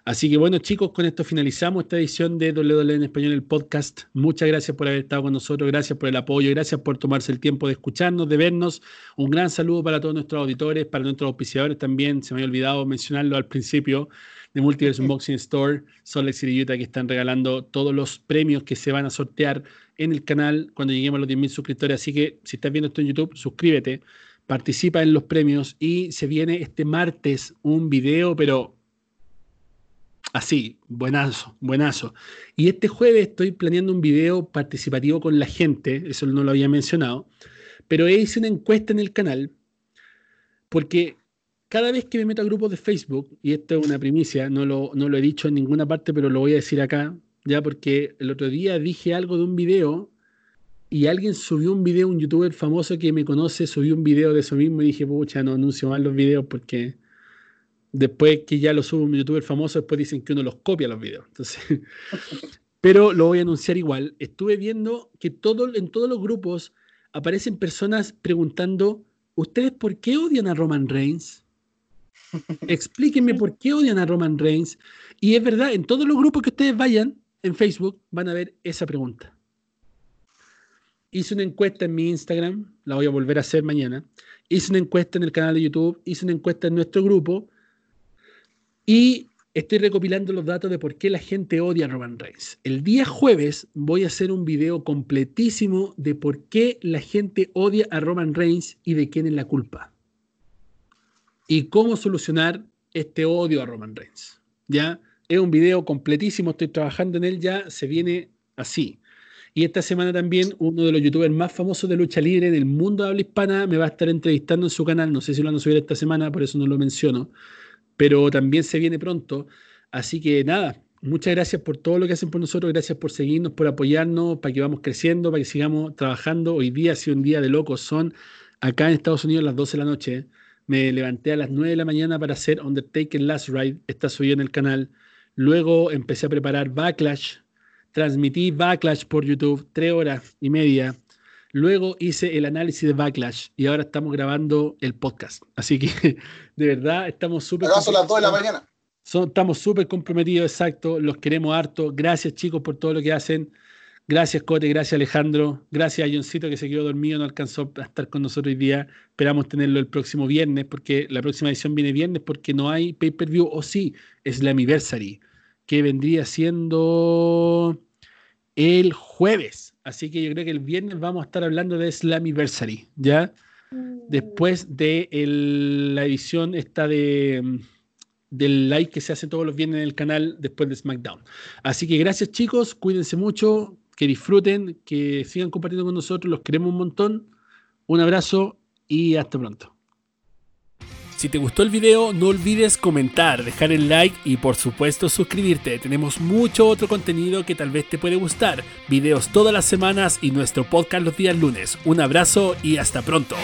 Así que bueno, chicos, con esto finalizamos esta edición de WWE en Español, el podcast. Muchas gracias por haber estado con nosotros, gracias por el apoyo, gracias por tomarse el tiempo de escucharnos, de vernos. Un gran saludo para todos nuestros auditores, para nuestros auspiciadores también. Se me había olvidado mencionarlo al principio de Multiverse Unboxing Store, Salt Lake City, Utah, que están regalando todos los premios que se van a sortear en el canal cuando lleguemos a los 10.000 suscriptores. Así que si estás viendo esto en YouTube, suscríbete, participa en los premios y se viene este martes un video, pero Así, buenazo, buenazo. Y este jueves estoy planeando un video participativo con la gente, eso no lo había mencionado, pero hice una encuesta en el canal porque cada vez que me meto a grupos de Facebook, y esto es una primicia, no lo, no lo he dicho en ninguna parte, pero lo voy a decir acá, ya porque el otro día dije algo de un video y alguien subió un video, un youtuber famoso que me conoce, subió un video de eso mismo y dije, pucha, no anuncio más los videos porque después que ya lo sube un youtuber famoso, después dicen que uno los copia los videos. Entonces, pero lo voy a anunciar igual. Estuve viendo que todo, en todos los grupos aparecen personas preguntando, ¿ustedes por qué odian a Roman Reigns? Explíquenme por qué odian a Roman Reigns. Y es verdad, en todos los grupos que ustedes vayan en Facebook van a ver esa pregunta. Hice una encuesta en mi Instagram, la voy a volver a hacer mañana. Hice una encuesta en el canal de YouTube, hice una encuesta en nuestro grupo y estoy recopilando los datos de por qué la gente odia a Roman Reigns. El día jueves voy a hacer un video completísimo de por qué la gente odia a Roman Reigns y de quién es la culpa. Y cómo solucionar este odio a Roman Reigns. ¿Ya? Es un video completísimo, estoy trabajando en él ya, se viene así. Y esta semana también uno de los youtubers más famosos de lucha libre del mundo de habla hispana me va a estar entrevistando en su canal. No sé si lo van a subir esta semana, por eso no lo menciono pero también se viene pronto. Así que nada, muchas gracias por todo lo que hacen por nosotros, gracias por seguirnos, por apoyarnos, para que vamos creciendo, para que sigamos trabajando. Hoy día ha sido un día de locos, son acá en Estados Unidos las 12 de la noche. Me levanté a las 9 de la mañana para hacer Undertaker Last Ride, está subido en el canal. Luego empecé a preparar Backlash, transmití Backlash por YouTube, tres horas y media. Luego hice el análisis de Backlash y ahora estamos grabando el podcast. Así que de verdad estamos súper... Acá son las 2 de la mañana. estamos súper comprometidos, exacto. Los queremos harto. Gracias chicos por todo lo que hacen. Gracias Cote, gracias Alejandro. Gracias a Johncito que se quedó dormido, no alcanzó a estar con nosotros hoy día. Esperamos tenerlo el próximo viernes porque la próxima edición viene viernes porque no hay pay-per-view o sí, es la anniversary que vendría siendo el jueves. Así que yo creo que el viernes vamos a estar hablando de Slammiversary, ¿ya? Mm. Después de la edición esta de mm, del like que se hace todos los viernes en el canal después de SmackDown. Así que gracias chicos, cuídense mucho, que disfruten, que sigan compartiendo con nosotros, los queremos un montón. Un abrazo y hasta pronto. Si te gustó el video, no olvides comentar, dejar el like y por supuesto suscribirte. Tenemos mucho otro contenido que tal vez te puede gustar. Videos todas las semanas y nuestro podcast los días lunes. Un abrazo y hasta pronto.